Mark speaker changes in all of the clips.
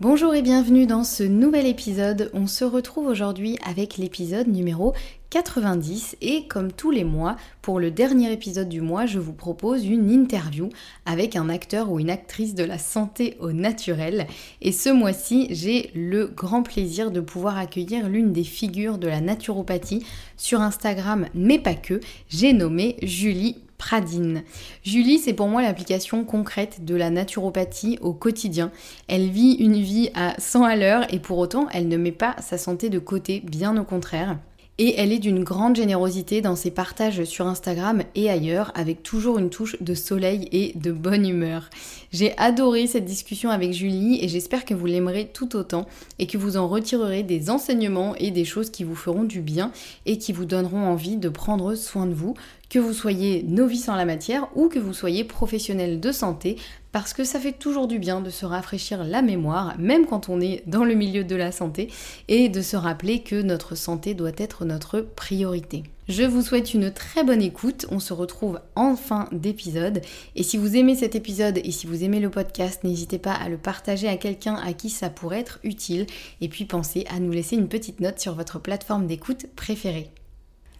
Speaker 1: Bonjour et bienvenue dans ce nouvel épisode. On se retrouve aujourd'hui avec l'épisode numéro 90 et comme tous les mois, pour le dernier épisode du mois, je vous propose une interview avec un acteur ou une actrice de la santé au naturel. Et ce mois-ci, j'ai le grand plaisir de pouvoir accueillir l'une des figures de la naturopathie sur Instagram, mais pas que. J'ai nommé Julie Pradine. Julie, c'est pour moi l'application concrète de la naturopathie au quotidien. Elle vit une vie à 100 à l'heure et pour autant, elle ne met pas sa santé de côté, bien au contraire. Et elle est d'une grande générosité dans ses partages sur Instagram et ailleurs, avec toujours une touche de soleil et de bonne humeur. J'ai adoré cette discussion avec Julie et j'espère que vous l'aimerez tout autant et que vous en retirerez des enseignements et des choses qui vous feront du bien et qui vous donneront envie de prendre soin de vous, que vous soyez novice en la matière ou que vous soyez professionnel de santé, parce que ça fait toujours du bien de se rafraîchir la mémoire, même quand on est dans le milieu de la santé, et de se rappeler que notre santé doit être notre priorité. Je vous souhaite une très bonne écoute, on se retrouve en fin d'épisode, et si vous aimez cet épisode et si vous aimez le podcast, n'hésitez pas à le partager à quelqu'un à qui ça pourrait être utile, et puis pensez à nous laisser une petite note sur votre plateforme d'écoute préférée.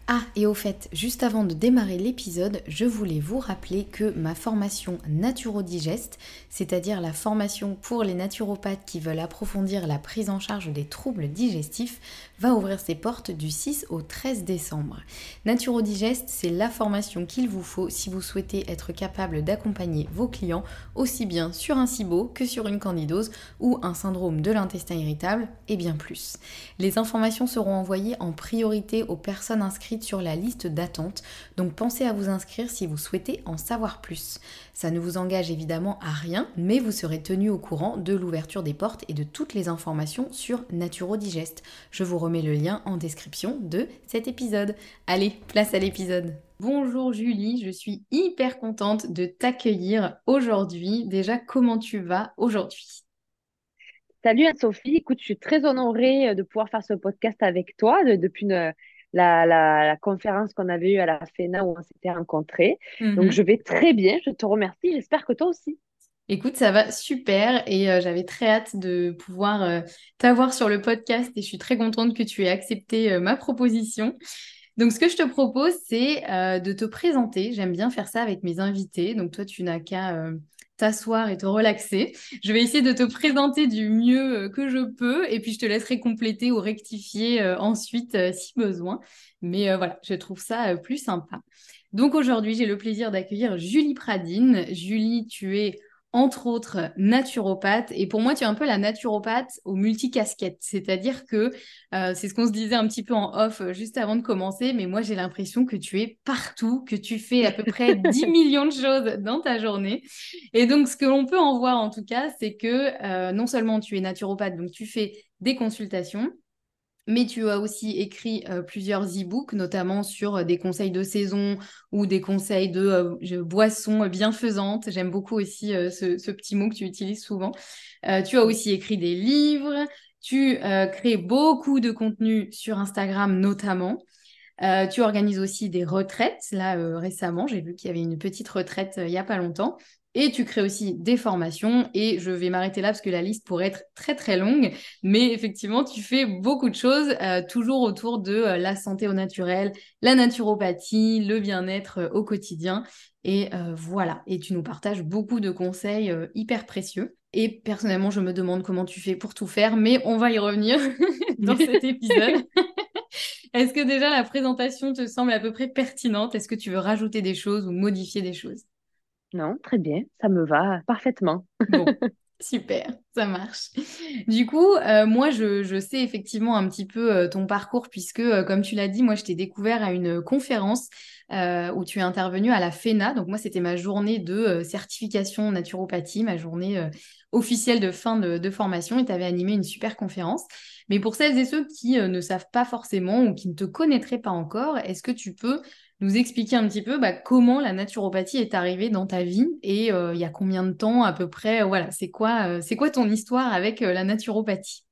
Speaker 1: Ah, et au fait, juste avant de démarrer l'épisode, je voulais vous rappeler que ma formation Naturodigest, c'est-à-dire la formation pour les naturopathes qui veulent approfondir la prise en charge des troubles digestifs, va ouvrir ses portes du 6 au 13 décembre. Naturodigest, c'est la formation qu'il vous faut si vous souhaitez être capable d'accompagner vos clients aussi bien sur un SIBO que sur une candidose ou un syndrome de l'intestin irritable et bien plus. Les informations seront envoyées en priorité aux personnes inscrites sur la liste d'attente, donc pensez à vous inscrire si vous souhaitez en savoir plus. Ça ne vous engage évidemment à rien, mais vous serez tenu au courant de l'ouverture des portes et de toutes les informations sur Naturodigest. Je vous remets le lien en description de cet épisode. Allez, place à l'épisode. Bonjour Julie, je suis hyper contente de t'accueillir aujourd'hui. Déjà, comment tu vas aujourd'hui?
Speaker 2: Salut Anne-Sophie, écoute, je suis très honorée de pouvoir faire ce podcast avec toi depuis une, la, la, conférence qu'on avait eue à la FENA où on s'était rencontrés. Donc, mhm. je vais très bien. Je te remercie. J'espère que toi aussi.
Speaker 1: Écoute, ça va super et euh, j'avais très hâte de pouvoir euh, t'avoir sur le podcast et je suis très contente que tu aies accepté euh, ma proposition. Donc, ce que je te propose, c'est de te présenter. J'aime bien faire ça avec mes invités. Donc, toi, tu n'as qu'à t'asseoir et te relaxer. Je vais essayer de te présenter du mieux euh, que je peux et puis je te laisserai compléter ou rectifier euh, ensuite euh, si besoin. Mais voilà, je trouve ça plus sympa. Donc aujourd'hui, j'ai le plaisir d'accueillir Julie Pradine. Julie, tu es entre autres naturopathe. Et pour moi, tu es un peu la naturopathe au multicasquette. C'est-à-dire que euh, c'est ce qu'on se disait un petit peu en off euh, juste avant de commencer, mais moi j'ai l'impression que tu es partout, que tu fais à peu près 10 millions de choses dans ta journée. Et donc, ce que l'on peut en voir en tout cas, c'est que euh, non seulement tu es naturopathe, donc tu fais des consultations, mais tu as aussi écrit euh, plusieurs e-books, notamment sur euh, des conseils de saison ou des conseils de euh, boissons bienfaisantes. J'aime beaucoup aussi ce, petit mot que tu utilises souvent. tu as aussi écrit des livres. Tu crées beaucoup de contenu sur Instagram notamment. tu organises aussi des retraites. Là, récemment, j'ai vu qu'il y avait une petite retraite il n'y a pas longtemps. Et tu crées aussi des formations. Et je vais m'arrêter là parce que la liste pourrait être très très longue. Mais effectivement, tu fais beaucoup de choses, euh, toujours autour de euh, la santé au naturel, la naturopathie, le bien-être euh, au quotidien. Et voilà. Et tu nous partages beaucoup de conseils hyper précieux. Et personnellement, je me demande comment tu fais pour tout faire, mais on va y revenir dans cet épisode. Est-ce que déjà la présentation te semble à peu près pertinente? Est-ce que tu veux rajouter des choses ou modifier des choses?
Speaker 2: Non, très bien, ça me va parfaitement.
Speaker 1: Bon, super, ça marche. Du coup, euh, moi, je, sais effectivement un petit peu euh, ton parcours, puisque, euh, comme tu l'as dit, moi, je t'ai découvert à une conférence où tu es intervenu à la FENA. Donc, moi, c'était ma journée de certification naturopathie, ma journée officielle de fin de, de formation, et tu avais animé une super conférence. Mais pour celles et ceux qui ne savent pas forcément ou qui ne te connaîtraient pas encore, est-ce que tu peux nous expliquer un petit peu bah, comment la naturopathie est arrivée dans ta vie et euh, il y a combien de temps à peu près Voilà, c'est quoi, euh, c'est quoi ton histoire avec euh, la naturopathie?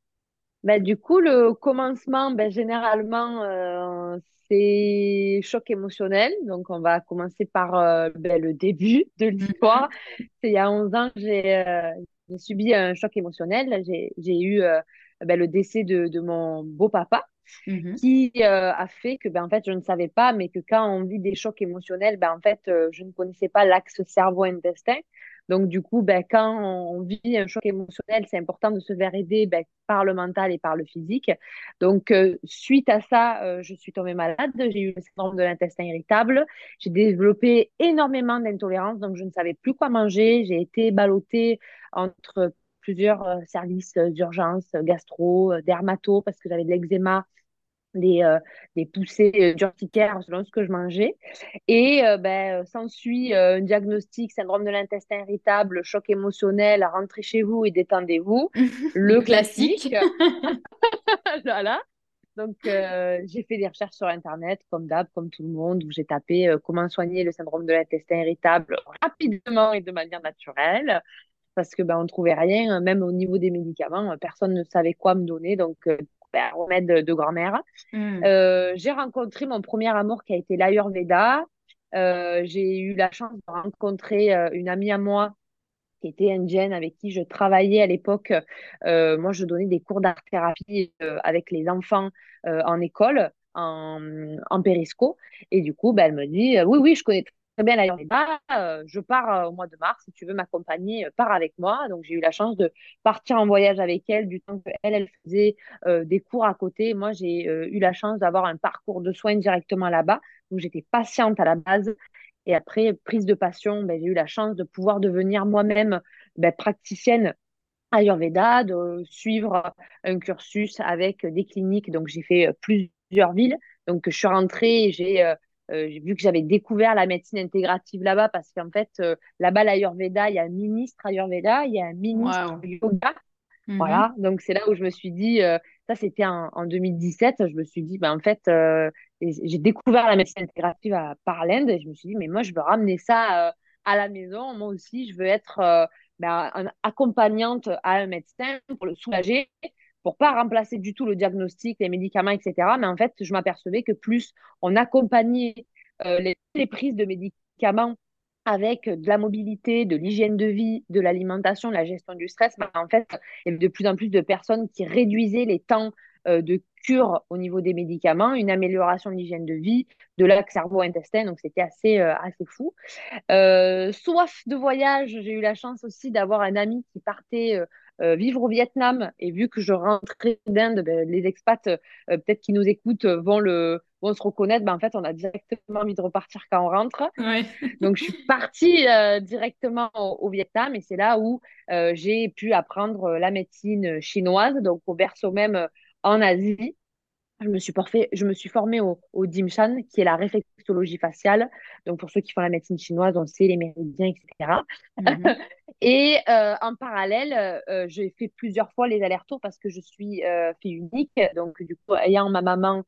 Speaker 2: Bah, Du coup, le commencement, ben, généralement, c'est choc émotionnel. Donc, on va commencer par ben, le début de mhm. l'histoire. C'est il y a 11 ans j'ai subi un choc émotionnel. J'ai eu ben, le décès de, de mon beau-papa. Mmh qui euh, a fait que ben en fait je ne savais pas mais que quand on vit des chocs émotionnels ben en fait euh, je ne connaissais pas l'axe cerveau intestin donc du coup ben quand on vit un choc émotionnel c'est important de se faire aider ben, par le mental et par le physique. Donc euh, suite à ça je suis tombée malade. J'ai eu le syndrome de l'intestin irritable. J'ai développé énormément d'intolérance. Donc je ne savais plus quoi manger. J'ai été ballottée entre plusieurs services d'urgence, gastro, dermato, parce que j'avais de l'eczéma, des, euh, des poussées euh, d'urticaire selon ce que je mangeais. Et euh, ben, s'ensuit un diagnostic syndrome de l'intestin irritable, choc émotionnel, rentrez chez vous et détendez-vous. le classique. voilà. Donc, j'ai fait des recherches sur Internet, comme d'hab, comme tout le monde, où j'ai tapé comment soigner le syndrome de l'intestin irritable rapidement et de manière naturelle, parce que ben, on ne trouvait rien, même au niveau des médicaments, personne ne savait quoi me donner. Donc, remède de, grand-mère. Hmm. Euh, j'ai rencontré mon premier amour qui a été l'Ayurveda. Euh, j'ai eu la chance de rencontrer euh, une amie à moi qui était indienne avec qui je travaillais à l'époque. moi, je donnais des cours d'art-thérapie avec les enfants en école, en, en périsco. Et du coup, ben, elle me dit, oui, oui, je connais très bien l'Ayurveda. Euh, je pars euh, au mois de mars. Si tu veux m'accompagner, euh, pars avec moi. Donc, j'ai eu la chance de partir en voyage avec elle du temps qu'elle, elle faisait des cours à côté. Moi, j'ai eu la chance d'avoir un parcours de soins directement là-bas. Donc, j'étais patiente à la base. Et après, prise de passion, ben, j'ai eu la chance de pouvoir devenir moi-même ben, praticienne Ayurveda, de suivre un cursus avec des cliniques. Donc, j'ai fait plusieurs villes. Donc, je suis rentrée, euh, j'ai vu que j'avais découvert la médecine intégrative là-bas parce qu'en fait, euh, là-bas, l'Ayurveda, il y a un ministre Ayurveda, il y a un ministre yoga. Mhm. Voilà, donc c'est là où je me suis dit, euh, ça c'était en, 2017, je me suis dit, ben, en fait, j'ai découvert la médecine intégrative à, par l'Inde et je me suis dit, mais moi je veux ramener ça à la maison, moi aussi je veux être ben, accompagnante à un médecin pour le soulager, pour pas remplacer du tout le diagnostic, les médicaments, etc. Mais en fait, je m'apercevais que plus on accompagnait euh, les, prises de médicaments avec de la mobilité, de l'hygiène de vie, de l'alimentation, de la gestion du stress, ben, en fait, il y avait de plus en plus de personnes qui réduisaient les temps euh, de cure au niveau des médicaments, une amélioration de l'hygiène de vie, de l'axe cerveau-intestin, donc c'était assez, euh, assez fou. soif de voyage, j'ai eu la chance aussi d'avoir un ami qui partait euh, vivre au Vietnam. Et vu que je rentrais d'Inde, ben, les expats, euh, peut-être qui nous écoutent, vont le, vont se reconnaître, ben, en fait, on a directement envie de repartir quand on rentre. Donc, je suis partie euh, directement au, Vietnam et c'est là où euh, j'ai pu apprendre la médecine chinoise, donc au berceau même en Asie je me suis, je me suis formée au, au Dimshan, qui est la réflexologie faciale. Donc, pour ceux qui font la médecine chinoise, on sait les méridiens, etc. Mhm. et euh, en parallèle, euh, j'ai fait plusieurs fois les allers-retours parce que je suis euh, fille unique. Donc, du coup, ayant ma maman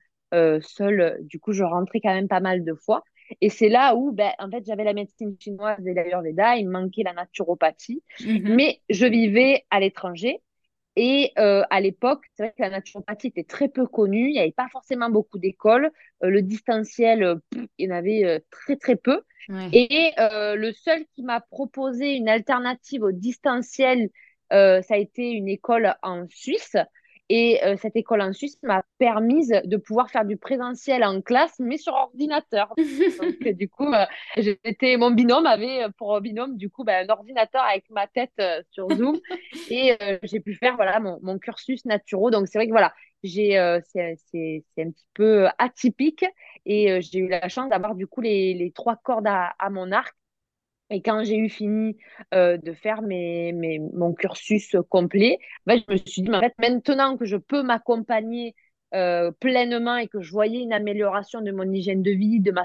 Speaker 2: seule, du coup, je rentrais quand même pas mal de fois. Et c'est là où, ben, en fait, j'avais la médecine chinoise et l'Ayurveda, il me manquait la naturopathie. Mhm. Mais je vivais à l'étranger. Et euh, à l'époque, c'est vrai que la naturopathie était très peu connue, il n'y avait pas forcément beaucoup d'écoles. Euh, le distanciel, euh, il y en avait très très peu. Et le seul qui m'a proposé une alternative au distanciel, ça a été une école en Suisse et euh, cette école en Suisse m'a permis de pouvoir faire du présentiel en classe, mais sur ordinateur. Donc, du coup, euh, j'étais, mon binôme avait pour binôme, du coup, ben, un ordinateur avec ma tête euh, sur Zoom. et j'ai pu faire voilà, mon, mon cursus naturel. Donc, c'est vrai que voilà, j'ai, c'est, c'est, c'est un petit peu atypique. Et j'ai eu la chance d'avoir du coup les, les trois cordes à, à mon arc et quand j'ai eu fini euh, de faire mes, mes, mon cursus complet, je me suis dit, en fait, maintenant que je peux m'accompagner euh, pleinement et que je voyais une amélioration de mon hygiène de vie, de ma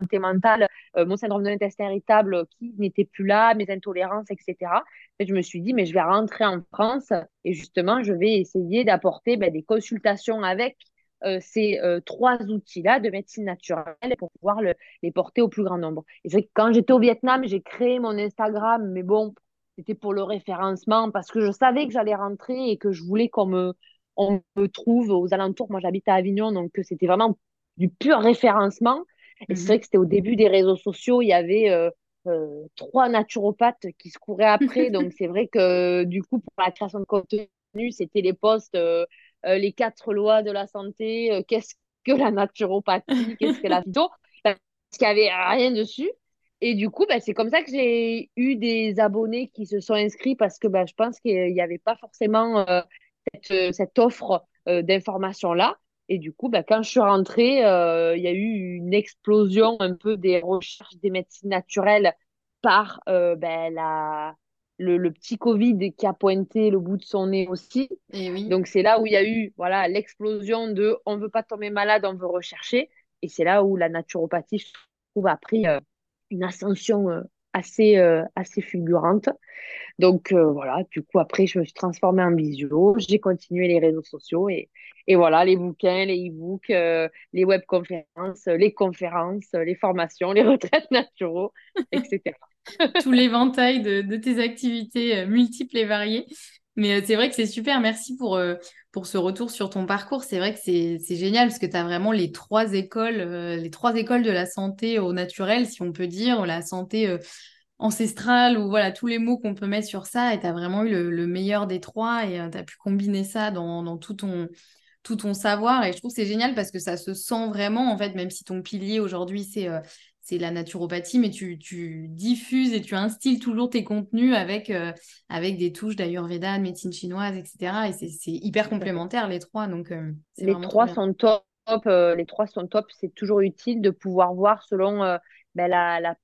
Speaker 2: santé mentale, euh, mon syndrome de l'intestin irritable qui n'était plus là, mes intolérances, etc. Et je me suis dit, mais je vais rentrer en France et justement, je vais essayer d'apporter ben, des consultations avec euh, ces euh, trois outils-là de médecine naturelle pour pouvoir les porter au plus grand nombre. Et c'est que quand j'étais au Vietnam, j'ai créé mon Instagram, mais bon, c'était pour le référencement parce que je savais que j'allais rentrer et que je voulais qu'on me, on me trouve aux alentours. Moi, j'habite à Avignon, donc c'était vraiment du pur référencement. Et c'est mhm. vrai que c'était au début des réseaux sociaux, il y avait euh, trois naturopathes qui se couraient après. donc c'est vrai que du coup, pour la création de contenu, c'était les posts euh, les quatre lois de la santé, euh, qu'est-ce que la naturopathie, qu'est-ce que la phyto, parce qu'il n'y avait rien dessus. Et du coup, bah, c'est comme ça que j'ai eu des abonnés qui se sont inscrits parce que bah, je pense qu'il n'y avait pas forcément euh, cette, cette, offre d'informations-là. Et du coup, bah, quand je suis rentrée, il y a eu une explosion un peu des recherches des médecines naturelles par bah, la, le, petit Covid qui a pointé le bout de son nez aussi. Et oui. Donc c'est là où il y a eu voilà l'explosion de on veut pas tomber malade, on veut rechercher. Et c'est là où la naturopathie, je trouve, a pris euh, une ascension euh, assez, euh, assez fulgurante. Donc voilà, du coup après je me suis transformée en visio, j'ai continué les réseaux sociaux et, voilà les bouquins, les e-books, les webconférences, les conférences, les formations, les retraites naturaux, etc.
Speaker 1: tout l'éventail de, tes activités euh, multiples et variées. Mais euh, c'est vrai que c'est super. Merci pour, euh, pour ce retour sur ton parcours. C'est vrai que c'est génial parce que tu as vraiment les trois écoles, les trois écoles de la santé au naturel, si on peut dire, la santé ancestrale ou voilà tous les mots qu'on peut mettre sur ça. Et tu as vraiment eu le, meilleur des trois et tu as pu combiner ça dans, dans tout ton tout ton savoir et je trouve c'est génial parce que ça se sent vraiment en fait même si ton pilier aujourd'hui c'est c'est la naturopathie, mais tu, diffuses et tu instilles toujours tes contenus avec, euh, avec des touches d'Ayurveda, de médecine chinoise, etc. Et c'est hyper complémentaire, les trois. Donc, euh,
Speaker 2: les, trois sont top, euh, les trois sont top. C'est toujours utile de pouvoir voir selon ben, la,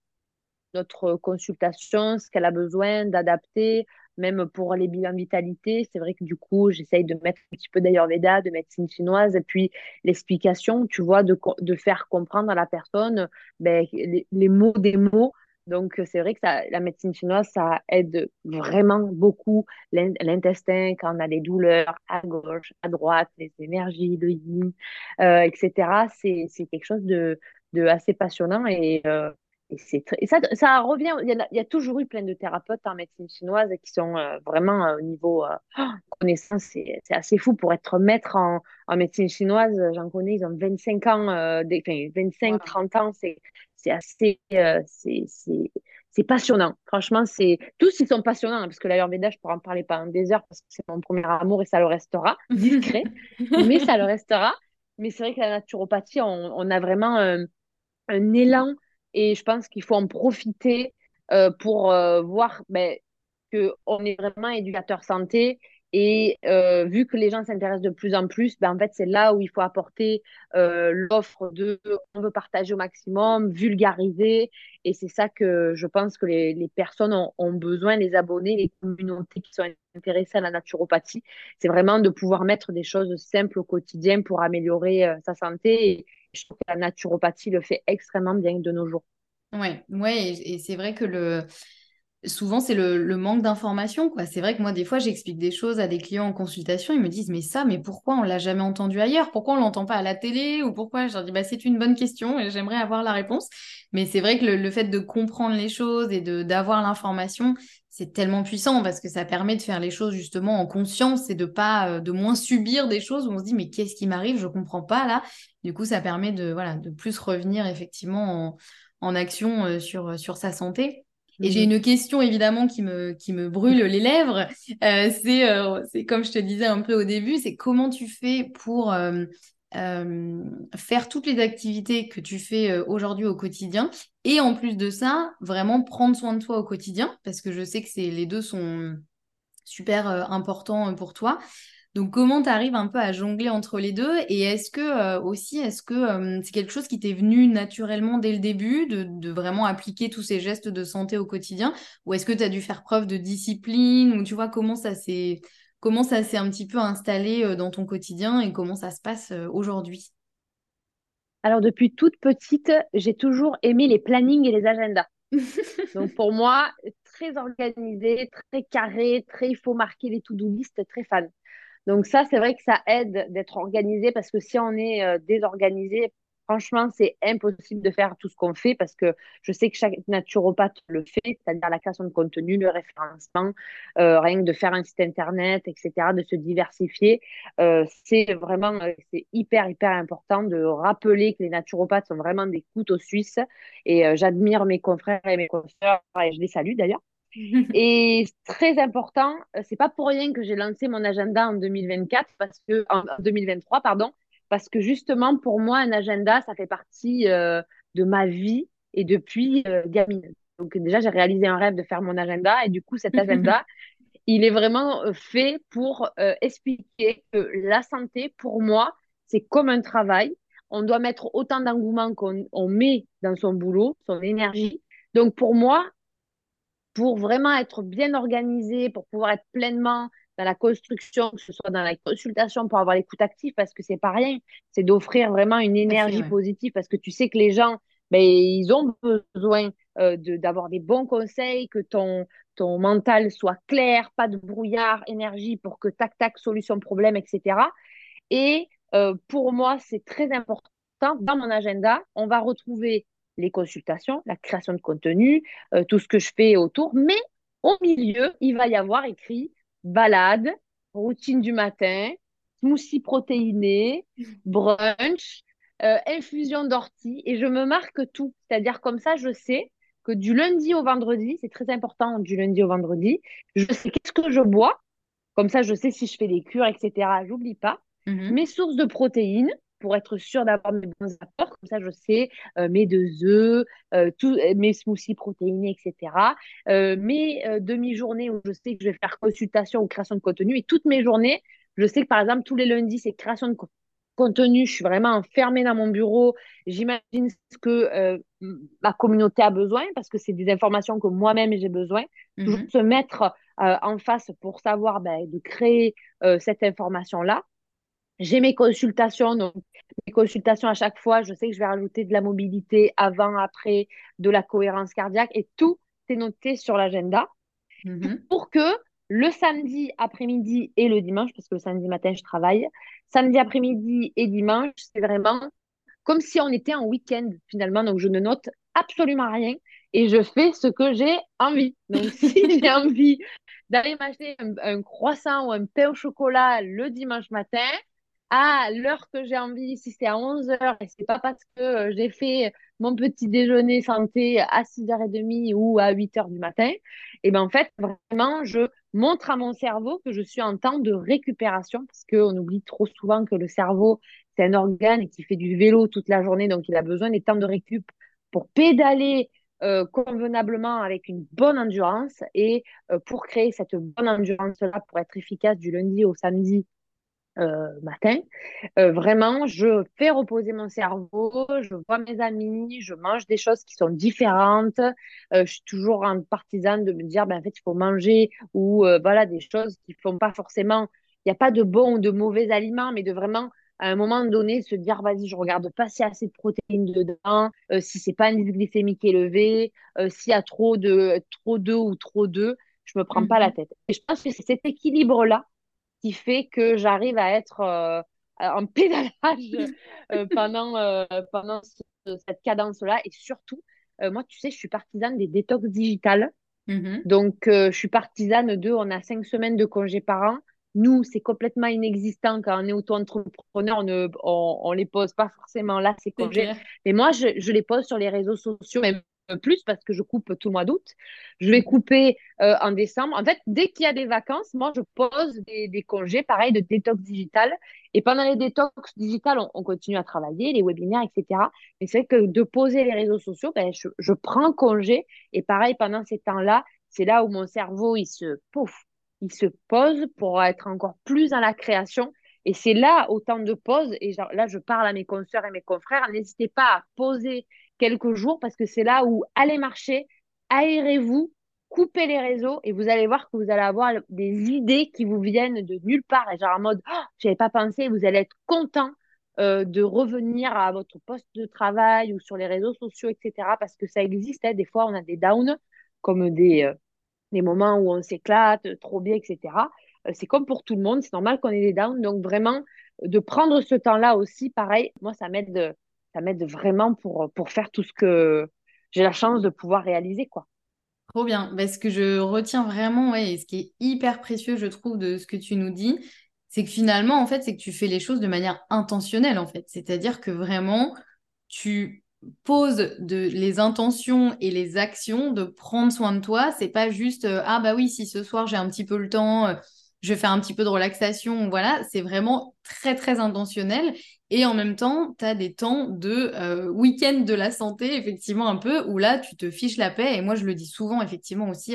Speaker 2: notre consultation ce qu'elle a besoin d'adapter même pour les bilans vitalité, c'est vrai que du coup, j'essaye de mettre un petit peu d'Ayurveda, de médecine chinoise, et puis l'explication, tu vois, de, faire comprendre à la personne ben, les, mots des mots. Donc, c'est vrai que la médecine chinoise, ça aide vraiment beaucoup l'intestin quand on a des douleurs à gauche, à droite, les énergies, le yin, euh, etc. C'est quelque chose de, de assez passionnant et, euh, et, ça, ça revient, il y, a, toujours eu plein de thérapeutes en médecine chinoise qui sont euh, vraiment euh, au niveau euh, connaissance, c'est assez fou pour être maître en, en médecine chinoise. J'en connais, ils ont 25 ans, enfin 25-30 ans, c'est assez, c'est passionnant. Franchement, c'est tous ils sont passionnants hein, parce que l'Ayurveda, je pourrais en parler pendant des heures parce que c'est mon premier amour et ça le restera, discret, mais ça le restera. Mais c'est vrai que la naturopathie, on, on a vraiment un élan et je pense qu'il faut en profiter euh, pour euh, voir ben, qu'on est vraiment éducateur santé Et euh, vu que les gens s'intéressent de plus en plus, ben, en fait, c'est là où il faut apporter l'offre de on veut partager au maximum, vulgariser. Et c'est ça que je pense que les, les personnes ont, besoin, les abonnés, les communautés qui sont intéressées à la naturopathie. C'est vraiment de pouvoir mettre des choses simples au quotidien pour améliorer sa santé. Je trouve que la naturopathie le fait extrêmement bien de nos jours.
Speaker 1: Ouais, ouais, et, c'est vrai que le souvent c'est le, manque d'information quoi. C'est vrai que moi des fois j'explique des choses à des clients en consultation ils me disent mais ça mais pourquoi on l'a jamais entendu ailleurs? Pourquoi on l'entend pas à la télé? Ou pourquoi? Je leur dis bah c'est une bonne question et j'aimerais avoir la réponse. Mais c'est vrai que le, fait de comprendre les choses et d'avoir l'information c'est tellement puissant parce que ça permet de faire les choses justement en conscience et de pas euh, de moins subir des choses où on se dit mais qu'est-ce qui m'arrive? Je comprends pas là. Du coup ça permet de voilà de plus revenir effectivement en, en action euh, sur sur sa santé. Et j'ai une question évidemment qui me, qui me brûle les lèvres. Euh, c'est, euh, c'est comme je te disais un peu au début, c'est comment tu fais pour euh, faire toutes les activités que tu fais aujourd'hui au quotidien et en plus de ça, vraiment prendre soin de toi au quotidien parce que je sais que les deux sont super importants pour toi. Donc, comment tu arrives un peu à jongler entre les deux Et est-ce que euh, aussi, est-ce que euh, c'est quelque chose qui t'est venu naturellement dès le début, de, vraiment appliquer tous ces gestes de santé au quotidien Ou est-ce que tu as dû faire preuve de discipline Ou tu vois, comment ça s'est comment ça s'est un petit peu installé euh, dans ton quotidien et comment ça se passe aujourd'hui?
Speaker 2: Alors, depuis toute petite, j'ai toujours aimé les plannings et les agendas. Donc, pour moi, très organisé, très carré, très, il faut marquer les to-do list, très fan. Donc ça, c'est vrai que ça aide d'être organisé parce que si on est euh, désorganisé, franchement, c'est impossible de faire tout ce qu'on fait parce que je sais que chaque naturopathe le fait, c'est-à-dire la création de contenu, le référencement, euh, rien que de faire un site internet, etc., de se diversifier. Euh, c'est vraiment, c'est hyper, hyper important de rappeler que les naturopathes sont vraiment des couteaux suisses et j'admire mes confrères et mes consoeurs et je les salue d'ailleurs. Et très important, euh, c'est pas pour rien que j'ai lancé mon agenda en 2024 parce que en 2023 pardon, parce que justement pour moi un agenda ça fait partie euh, de ma vie et depuis euh, gamine. Donc déjà j'ai réalisé un rêve de faire mon agenda et du coup cet agenda il est vraiment fait pour expliquer que la santé pour moi c'est comme un travail. On doit mettre autant d'engouement qu'on met dans son boulot, son énergie. Donc pour moi, pour vraiment être bien organisé, pour pouvoir être pleinement dans la construction, que ce soit dans la consultation, pour avoir l'écoute active, parce que c'est pas rien, c'est d'offrir vraiment une énergie positive, parce que tu sais que les gens, ben, ils ont besoin euh, d'avoir des bons conseils, que ton, ton mental soit clair, pas de brouillard, énergie pour que tac, tac, solution, problème, etc. Et euh, pour moi, c'est très important. Dans mon agenda, on va retrouver les consultations, la création de contenu, euh, tout ce que je fais autour. Mais au milieu, il va y avoir écrit balade, routine du matin, smoothie protéiné, brunch, euh, infusion d'ortie. Et je me marque tout. C'est-à-dire comme ça, je sais que du lundi au vendredi, c'est très important du lundi au vendredi, je sais qu'est-ce que je bois. Comme ça, je sais si je fais des cures, etc. J'oublie pas. Mm-hmm. Mes sources de protéines, pour être sûr d'avoir mes bons apports. Comme ça, je sais euh, mes deux œufs, euh, euh, mes smoothies protéinés, etc. mes demi-journées où je sais que je vais faire consultation ou création de contenu. Et toutes mes journées, je sais que par exemple, tous les lundis, c'est création de contenu. Je suis vraiment enfermée dans mon bureau. J'imagine ce que ma communauté a besoin parce que c'est des informations que moi-même j'ai besoin. Toujours mm-hmm. se mettre en face pour savoir ben, de créer cette information-là. J'ai mes consultations, donc mes consultations à chaque fois, je sais que je vais rajouter de la mobilité avant, après, de la cohérence cardiaque et tout est noté sur l'agenda mm-hmm. pour que le samedi après-midi et le dimanche, parce que le samedi matin je travaille, samedi après-midi et dimanche, c'est vraiment comme si on était en week-end finalement, donc je ne note absolument rien et je fais ce que j'ai envie. Donc si j'ai envie d'aller m'acheter un, croissant ou un pain au chocolat le dimanche matin, à l'heure que j'ai envie, si c'est à 11h et c'est pas parce que euh, j'ai fait mon petit déjeuner santé à 6h30 ou à 8h du matin, et eh ben en fait, vraiment, je montre à mon cerveau que je suis en temps de récupération parce qu'on oublie trop souvent que le cerveau, c'est un organe qui fait du vélo toute la journée, donc il a besoin des temps de récup pour pédaler convenablement avec une bonne endurance. Et pour créer cette bonne endurance-là, pour être efficace du lundi au samedi, euh, matin. Euh, vraiment, je fais reposer mon cerveau, je vois mes amis, je mange des choses qui sont différentes. Euh, je suis toujours en partisane de me dire, ben, en fait, il faut manger ou voilà des choses qui font pas forcément. Il n'y a pas de bons ou de mauvais aliments, mais de vraiment à un moment donné se dire, vas-y, je regarde pas s'il y a assez de protéines dedans, si c'est pas un indice glycémique élevé, s'il y a trop de trop d'œufs ou trop d'œufs, je me prends pas la mhm. tête. Et je pense que c'est cet équilibre là qui fait que j'arrive à être euh, en pédalage euh, pendant, euh, pendant cette cadence-là. Et surtout, moi, tu sais, je suis partisane des détox digitales. Mm-hmm. Donc, je suis partisane de, on a cinq semaines de congés par an. Nous, c'est complètement inexistant quand on est auto-entrepreneur, on ne on, les pose pas forcément là, ces congés. Mais moi, je, je, les pose sur les réseaux sociaux, même plus parce que je coupe tout le mois d'août. Je vais couper euh, en décembre. En fait, dès qu'il y a des vacances, moi, je pose des, congés, pareil, de détox digital. Et pendant les détox digital, on, continue à travailler, les webinaires, etc. Mais c'est vrai que de poser les réseaux sociaux, ben, je, prends congé. Et pareil, pendant ces temps-là, c'est là où mon cerveau, il se, il se pose pour être encore plus dans la création. Et c'est là, au temps de pause, et là, je parle à mes consoeurs et mes confrères, n'hésitez pas à poser quelques jours parce que c'est là où allez marcher, aérez-vous, coupez les réseaux et vous allez voir que vous allez avoir des idées qui vous viennent de nulle part et genre en mode oh, j'avais pas pensé, vous allez être content euh, de revenir à votre poste de travail ou sur les réseaux sociaux, etc. Parce que ça existe, hein. des fois on a des downs comme des, euh, des moments où on s'éclate trop bien, etc. Euh, c'est comme pour tout le monde, c'est normal qu'on ait des downs, donc vraiment de prendre ce temps-là aussi, pareil, moi ça m'aide ça m'aide vraiment pour, pour faire tout ce que j'ai la chance de pouvoir réaliser, quoi.
Speaker 1: Trop bien. Parce que je retiens vraiment, ouais, et ce qui est hyper précieux, je trouve, de ce que tu nous dis, c'est que finalement, en fait, c'est que tu fais les choses de manière intentionnelle, en fait. C'est-à-dire que vraiment, tu poses de, les intentions et les actions de prendre soin de toi. C'est pas juste, euh, ah bah oui, si ce soir j'ai un petit peu le temps, euh, je fais un petit peu de relaxation, voilà. C'est vraiment très, très intentionnel. Et en même temps, tu as des temps de euh, week-end de la santé, effectivement, un peu, où là, tu te fiches la paix. Et moi, je le dis souvent, effectivement, aussi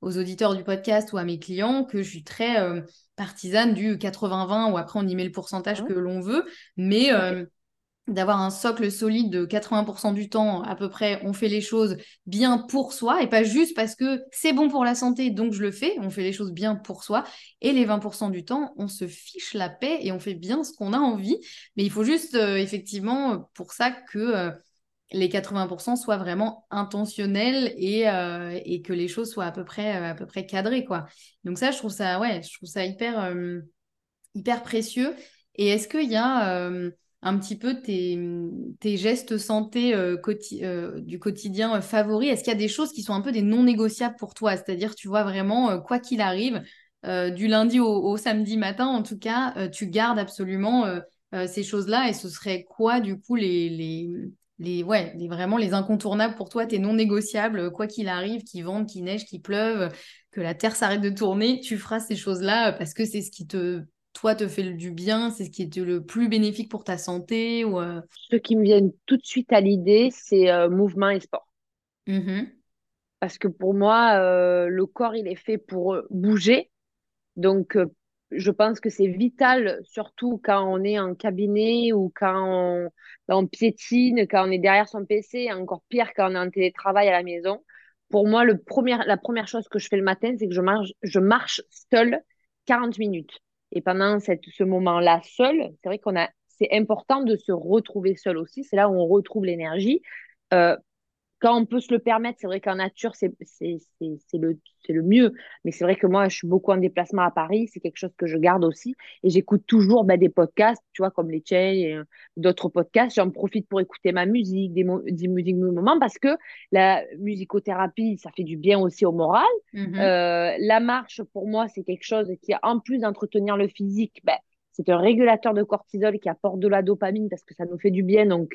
Speaker 1: aux auditeurs du podcast ou à mes clients, que je suis très euh, partisane du 80-20, ou après, on y met le pourcentage mmh. que l'on veut. Mais euh, d'avoir un socle solide de 80% du temps à peu près, on fait les choses bien pour soi et pas juste parce que c'est bon pour la santé, donc je le fais, on fait les choses bien pour soi. Et les 20% du temps, on se fiche la paix et on fait bien ce qu'on a envie. Mais il faut juste, euh, effectivement, pour ça que euh, les 80% soient vraiment intentionnels et, euh, et, que les choses soient à peu près, à peu près cadrées, quoi. Donc ça, je trouve ça, ouais, je trouve ça hyper, hyper précieux. Et est-ce qu'il y a un petit peu tes, tes gestes santé euh, euh, du quotidien euh, favoris Est-ce qu'il y a des choses qui sont un peu des non négociables pour toi? C'est-à-dire, tu vois vraiment, quoi qu'il arrive, du lundi au, samedi matin, en tout cas, tu gardes absolument ces choses-là. Et ce serait quoi, du coup, les, les, les, vraiment les incontournables pour toi, tes non négociables, quoi qu'il arrive, qu'il vente, qu'il neige, qu'il pleuve, que la Terre s'arrête de tourner, tu feras ces choses-là parce que c'est ce qui te toi te fait du bien, c'est ce qui est le plus bénéfique pour ta santé ou euh?
Speaker 2: Ce qui me vient tout de suite à l'idée, c'est euh, mouvement et sport.
Speaker 1: Mmh
Speaker 2: Parce que pour moi, euh, le corps, il est fait pour bouger. Donc, je pense que c'est vital, surtout quand on est en cabinet ou quand on, piétine, quand on est derrière son PC, encore pire quand on est en télétravail à la maison. Pour moi, le premier, la première chose que je fais le matin, c'est que je marche, je marche seule 40 minutes. Et pendant cette, ce moment-là seul, c'est vrai qu'on a, c'est important de se retrouver seul aussi. C'est là où on retrouve l'énergie. Euh, quand on peut se le permettre, c'est vrai qu'en nature, c'est le, le mieux. Mais c'est vrai que moi, je suis beaucoup en déplacement à Paris. C'est quelque chose que je garde aussi. Et j'écoute toujours bah, des podcasts, tu vois, comme les Chains et euh, d'autres podcasts. J'en profite pour écouter ma musique, des, des musiques de moment, parce que la musicothérapie, ça fait du bien aussi au moral. Mm-hmm. Euh, la marche, pour moi, c'est quelque chose qui, en plus d'entretenir le physique, ben, c'est un régulateur de cortisol qui apporte de la dopamine parce que ça nous fait du bien. Donc,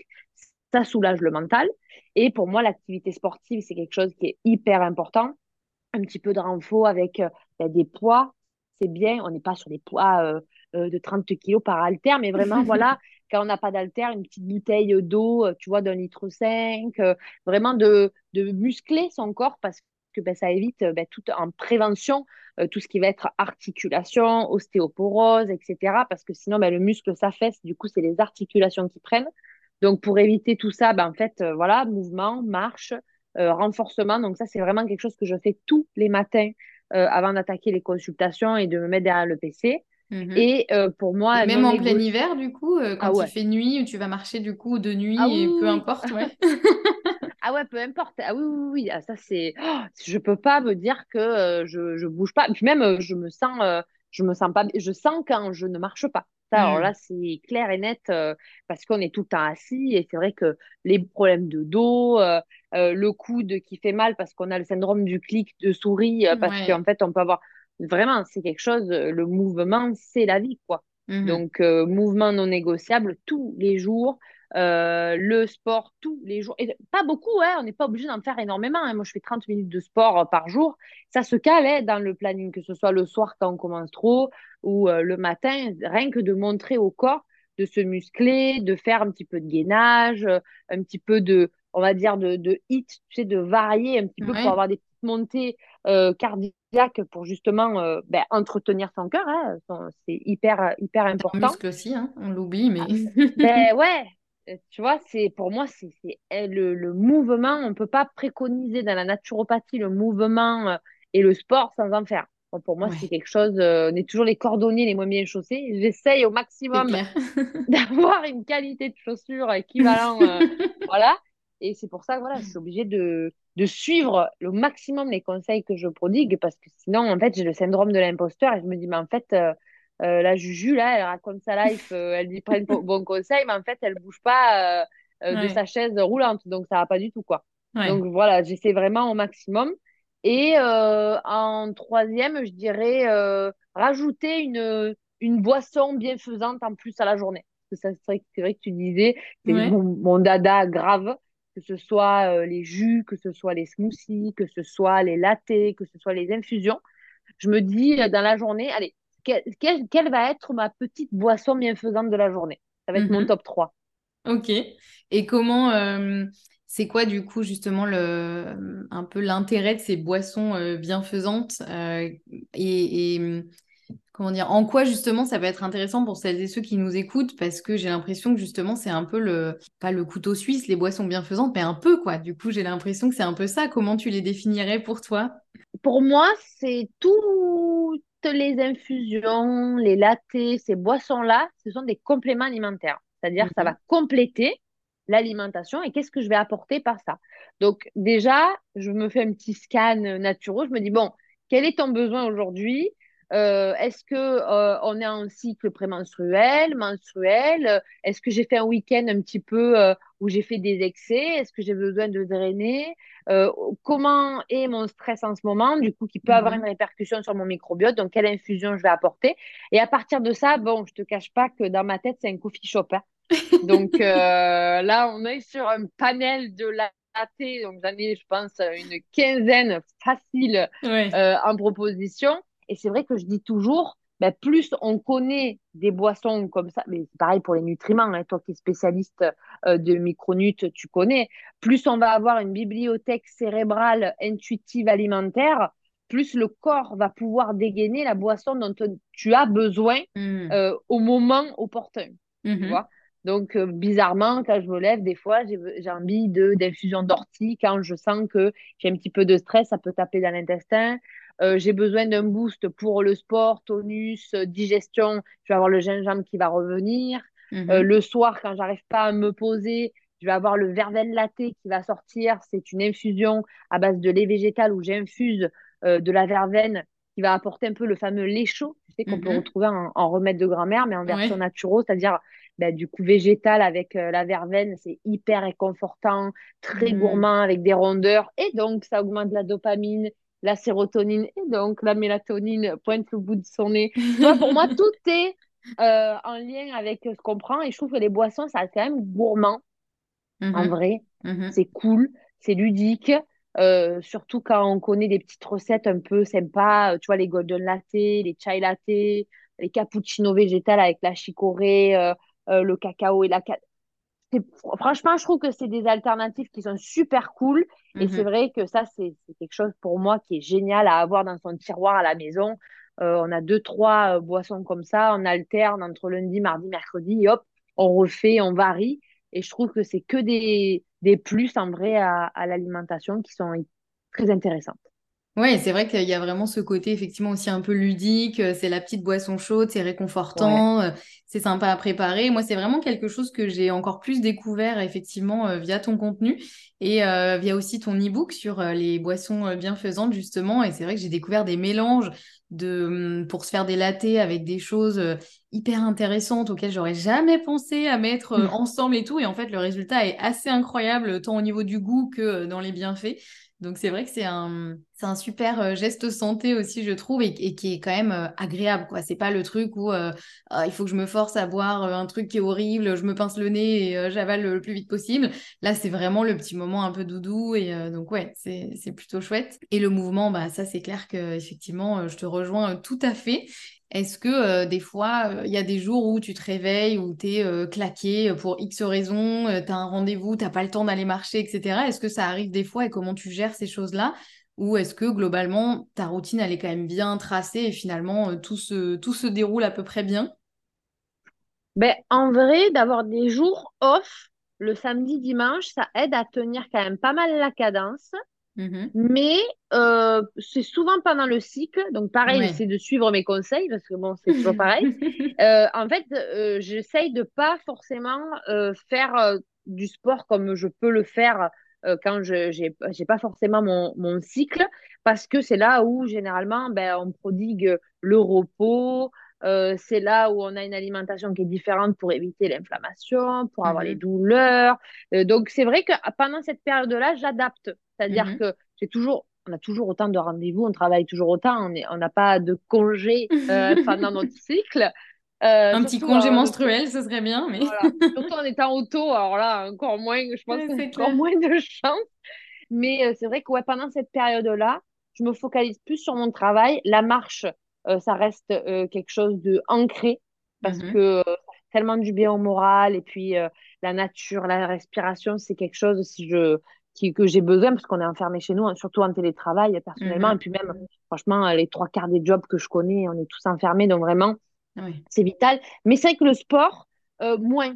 Speaker 2: ça soulage le mental. Et pour moi, l'activité sportive, c'est quelque chose qui est hyper important. Un petit peu de renfort avec euh, ben, des poids, c'est bien. On n'est pas sur des poids euh, euh, de 30 kilos par haltère, mais vraiment, voilà, quand on n'a pas d'alter, une petite bouteille d'eau, tu vois, d'un litre cinq, vraiment de, de muscler son corps parce que ben, ça évite ben, tout en prévention tout ce qui va être articulation, ostéoporose, etc. Parce que sinon, ben, le muscle s'affaisse, du coup, c'est les articulations qui prennent. Donc, pour éviter tout ça, ben, en fait, voilà, mouvement, marche, renforcement. Donc, ça, c'est vraiment quelque chose que je fais tous les matins avant d'attaquer les consultations et de me mettre derrière le PC. Mhm. Et euh, pour moi,
Speaker 1: même en plein hiver, du coup, euh, quand ah il fait nuit ou tu vas marcher du coup de nuit, ah et peu importe, ouais.
Speaker 2: ah ouais, peu importe. Ah oui, oui, oui. Ah, ça c'est. Oh, je peux pas me dire que euh, je je bouge pas. Puis même, je me sens, je me sens pas. Je sens quand je ne marche pas. Ça, alors là, mm. c'est clair et net parce qu'on est tout le temps assis et c'est vrai que les problèmes de dos, le coude qui fait mal parce qu'on a le syndrome du clic de souris, parce qu'en fait, on peut avoir Vraiment, c'est quelque chose, euh, le mouvement, c'est la vie, quoi. Mhm. Donc, euh, mouvement non négociable tous les jours, euh, le sport tous les jours. Et pas beaucoup, hein, on n'est pas obligé d'en faire énormément. Hein. Moi, je fais 30 minutes de sport par jour. Ça se cale hein, dans le planning, que ce soit le soir quand on commence trop ou le matin, rien que de montrer au corps de se muscler, de faire un petit peu de gainage, un petit peu de, on va dire, de, de hit, tu sais, de varier un petit peu pour avoir des petites montées cardiaques pour justement euh, ben, entretenir son cœur. Hein. C'est hyper, hyper important.
Speaker 1: muscle aussi, hein, on l'oublie, mais.
Speaker 2: Ah, ben ouais, euh, tu vois, c'est pour moi, c'est eh, le, le, mouvement. On ne peut pas préconiser dans la naturopathie le mouvement euh, et le sport sans en faire. pour moi, c'est quelque chose. on est toujours les cordonniers les moins bien chaussés. J'essaye au maximum d'avoir une qualité de chaussure équivalente. voilà. Et c'est pour ça que voilà, je suis obligée de, de suivre le maximum les conseils que je prodigue parce que sinon, en fait, j'ai le syndrome de l'imposteur et je me dis, mais en fait, euh, euh, la Juju, là, elle raconte sa life, euh, elle dit plein de bons conseils, mais en fait, elle bouge pas de sa chaise roulante, donc ça va pas du tout, quoi. Donc voilà, j'essaie vraiment au maximum. Et en troisième, je dirais rajouter une, une boisson bienfaisante en plus à la journée. Parce que c'est vrai que tu disais, c'est mon, dada grave que ce soit euh, les jus, que ce soit les smoothies, que ce soit les lattés, que ce soit les infusions. Je me dis euh, dans la journée, allez, quelle, va être ma petite boisson bienfaisante de la journée? Ça va être mon mhm. top 3.
Speaker 1: Ok. Et comment, euh, c'est quoi du coup justement le, un peu l'intérêt de ces boissons bienfaisantes et, et comment dire, en quoi justement ça va être intéressant pour celles et ceux qui nous écoutent? Parce que j'ai l'impression que justement c'est un peu le, pas le couteau suisse, les boissons bienfaisantes, mais un peu quoi. Du coup, j'ai l'impression que c'est un peu ça. Comment tu les définirais pour toi?
Speaker 2: Pour moi, c'est toutes les infusions, les lattés, ces boissons-là, ce sont des compléments alimentaires. C'est-à-dire que ça va mhm. compléter l'alimentation et qu'est-ce que je vais apporter par ça. Donc déjà, je me fais un petit scan naturel, je me dis, bon, quel est ton besoin aujourd'hui? Euh, est-ce que euh, on est en cycle prémenstruel, menstruel? Est-ce que j'ai fait un week-end un petit peu euh, où j'ai fait des excès? Est-ce que j'ai besoin de drainer? Comment est mon stress en ce moment Du coup, qui peut avoir mhm. une répercussion sur mon microbiote? Donc, quelle infusion je vais apporter? Et à partir de ça, bon, je te cache pas que dans ma tête, c'est un coffee shop. Hein. Donc là, on est sur un panel de latte. Donc, j'en ai, je pense, une quinzaine facile en proposition. Et c'est vrai que je dis toujours, ben, plus on connaît des boissons comme ça, mais c'est pareil pour les nutriments, hein, toi qui es spécialiste euh, de micronutes, tu connais, plus on va avoir une bibliothèque cérébrale intuitive alimentaire, plus le corps va pouvoir dégainer la boisson dont tu as besoin mmh. euh, au moment opportun. Tu mmh vois donc, euh, bizarrement, quand je me lève, des fois, j'ai envie d'infusion d'ortie. Quand je sens que j'ai un petit peu de stress, ça peut taper dans l'intestin. Euh, j'ai besoin d'un boost pour le sport, tonus, euh, digestion, je vais avoir le gingembre qui va revenir. Mhm. Euh, le soir, quand j'arrive pas à me poser, je vais avoir le verveine latte qui va sortir. C'est une infusion à base de lait végétal où j'infuse de la verveine qui va apporter un peu le fameux lait chaud, tu sais, qu'on peut mhm. retrouver en, remède de grand-mère, mais en version naturelle, c'est-à-dire ben, du coup végétal avec la verveine, c'est hyper réconfortant, très mhm. gourmand avec des rondeurs, et donc ça augmente la dopamine, la sérotonine et donc la mélatonine pointe le bout de son nez. pour moi, tout est euh, en lien avec ce qu'on prend et je trouve que les boissons, ça quand même gourmand. En mhm. vrai, mhm. c'est cool, c'est ludique. Euh, surtout quand on connaît des petites recettes un peu sympas, tu vois, les golden latte, les chai latte, les cappuccinos végétales avec la chicorée, euh, le cacao et la franchement, je trouve que c'est des alternatives qui sont super cool. Et c'est mhm. vrai que ça, c'est quelque chose pour moi qui est génial à avoir dans son tiroir à la maison. Euh, on a deux, trois euh, boissons comme ça. On alterne entre lundi, mardi, mercredi. hop, on refait, on varie. Et je trouve que c'est que des, des plus en vrai à, à l'alimentation qui sont très intéressantes.
Speaker 1: Oui, c'est vrai qu'il y a vraiment ce côté effectivement aussi un peu ludique. Euh, c'est la petite boisson chaude, c'est réconfortant, euh, c'est sympa à préparer. Moi, c'est vraiment quelque chose que j'ai encore plus découvert effectivement euh, via ton contenu et via aussi ton e-book sur les boissons bienfaisantes justement. Et c'est vrai que j'ai découvert des mélanges de hum, pour se faire des lattés avec des choses hyper intéressantes auxquelles j'aurais jamais pensé à mettre ensemble et tout. Et en fait, le résultat est assez incroyable tant au niveau du goût que dans les bienfaits. Donc c'est vrai que c'est un, un super euh, geste santé aussi, je trouve, et, qui est quand même euh, agréable. quoi. C'est pas le truc où euh, ah, il faut que je me force à boire un truc qui est horrible, je me pince le nez et j'avale le, plus vite possible. Là, c'est vraiment le petit moment un peu doudou. Et donc ouais, c'est, c'est plutôt chouette. Et le mouvement, bah, ça c'est clair que effectivement, je te rejoins tout à fait. Est-ce que euh, des fois, euh, il y a des jours où tu te réveilles, où tu es euh, claqué pour X raisons, tu as un rendez-vous, tu n'as pas le temps d'aller marcher, etc. Est-ce que ça arrive des fois et comment tu gères ces choses-là? Ou est-ce que globalement, ta routine, elle est quand même bien tracée et finalement, tout, se, déroule à peu près bien?
Speaker 2: Ben, En vrai, d'avoir des jours off, le samedi, dimanche, ça aide à tenir quand même pas mal la cadence. Mm-hmm. Mais euh, c'est souvent pendant le cycle. Donc, pareil, j'essaie de suivre mes conseils parce que bon, c'est toujours pareil. euh, en fait, euh, j'essaye de pas forcément euh, faire du sport comme je peux le faire quand je n'ai pas forcément mon, mon, cycle parce que c'est là où généralement ben, on prodigue le repos. c'est là où on a une alimentation qui est différente pour éviter l'inflammation, pour avoir les mm-hmm. douleurs. donc, c'est vrai que pendant cette période-là, j'adapte c'est-à-dire mmh que j'ai toujours, on a toujours autant de rendez-vous, on travaille toujours autant, on n'a pas de congé euh, pendant notre cycle.
Speaker 1: Euh, un petit congé menstruel, ce serait bien, mais.
Speaker 2: Surtout en étant auto, alors là, encore moins, je pense encore moins de chance. Mais euh, c'est vrai que ouais, pendant cette période-là, je me focalise plus sur mon travail. La marche, ça reste quelque chose de ancré parce mmh que tellement du bien au moral et puis la nature, la respiration, c'est quelque chose, si je, que j'ai besoin parce qu'on est enfermé chez nous, hein, surtout en télétravail personnellement. Mhm. Et puis même, franchement, les trois quarts des jobs que je connais, on est tous enfermés. Donc vraiment, c'est vital. Mais c'est vrai que le sport, euh, moins.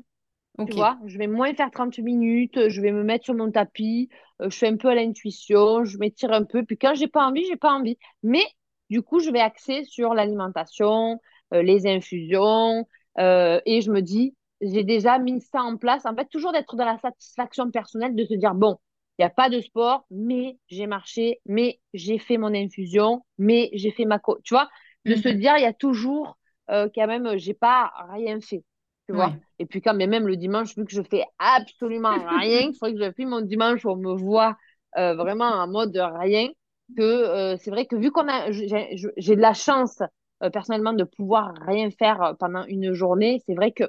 Speaker 2: Tu vois, je vais moins faire 30 minutes, je vais me mettre sur mon tapis, euh, je fais un peu à l'intuition, je m'étire un peu. Puis quand j'ai pas envie, j'ai pas envie. Mais du coup, je vais axer sur l'alimentation, euh, les infusions. et je me dis, j'ai déjà mis ça en place. En fait, toujours d'être dans la satisfaction personnelle, de se dire, bon, il n'y a pas de sport, mais j'ai marché, mais j'ai fait mon infusion, mais j'ai fait ma... Co tu vois, de se mhm. dire, il y a toujours euh, quand même, j'ai pas rien fait. Tu vois Et puis quand même, le dimanche, vu que je fais absolument rien, il faudrait que je mon dimanche où on me voit euh, vraiment en mode rien, que euh, c'est vrai que vu qu'on a... J'ai de la chance, personnellement, de pouvoir rien faire pendant une journée, c'est vrai que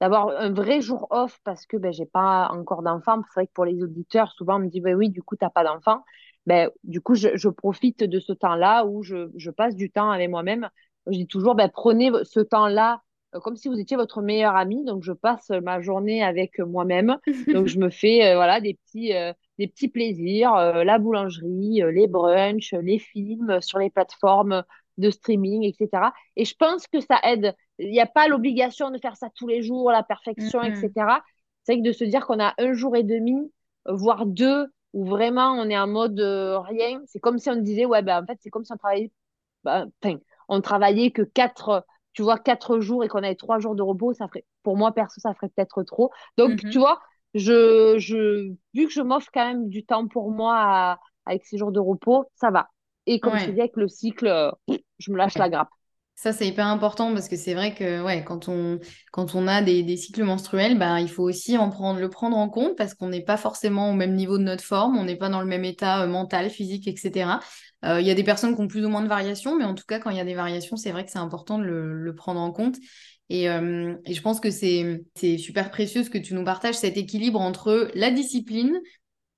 Speaker 2: d'avoir un vrai jour off parce que ben, j'ai pas encore d'enfant. C'est vrai que pour les auditeurs, souvent on me dit ben oui, du coup, tu n'as pas d'enfant. Ben, du coup, je, je profite de ce temps-là où je, je, passe du temps avec moi-même. Je dis toujours, ben, prenez ce temps-là euh, comme si vous étiez votre meilleur ami. Donc, je passe ma journée avec moi-même. Donc, je me fais euh, voilà, des, petits, euh, des petits plaisirs, la boulangerie, les brunchs, les films sur les plateformes de streaming, etc. Et je pense que ça aide. Il n'y a pas l'obligation de faire ça tous les jours, la perfection, etc. C'est vrai que de se dire qu'on a un jour et demi, voire deux, où vraiment on est en mode euh, rien, c'est comme si on disait, ouais, ben en fait, c'est comme si on travaillait, ben, on travaillait que quatre, tu vois, quatre jours et qu'on avait trois jours de repos, ça ferait, pour moi, perso, ça ferait peut-être trop. Donc, mm-hmm. tu vois, je, je, vu que je m'offre quand même du temps pour moi avec ces jours de repos, ça va. Et comme je dis, avec le cycle, euh, je me lâche la grappe.
Speaker 1: Ça, c'est hyper important parce que c'est vrai que ouais, quand, on, quand on a des, des cycles menstruels, bah, il faut aussi en prendre, le prendre en compte parce qu'on n'est pas forcément au même niveau de notre forme, on n'est pas dans le même état euh, mental, physique, etc. Euh, il y a des personnes qui ont plus ou moins de variations, mais en tout cas, quand il y a des variations, c'est vrai que c'est important de le, le, prendre en compte. Et, et je pense que c'est super précieux ce que tu nous partages, cet équilibre entre la discipline,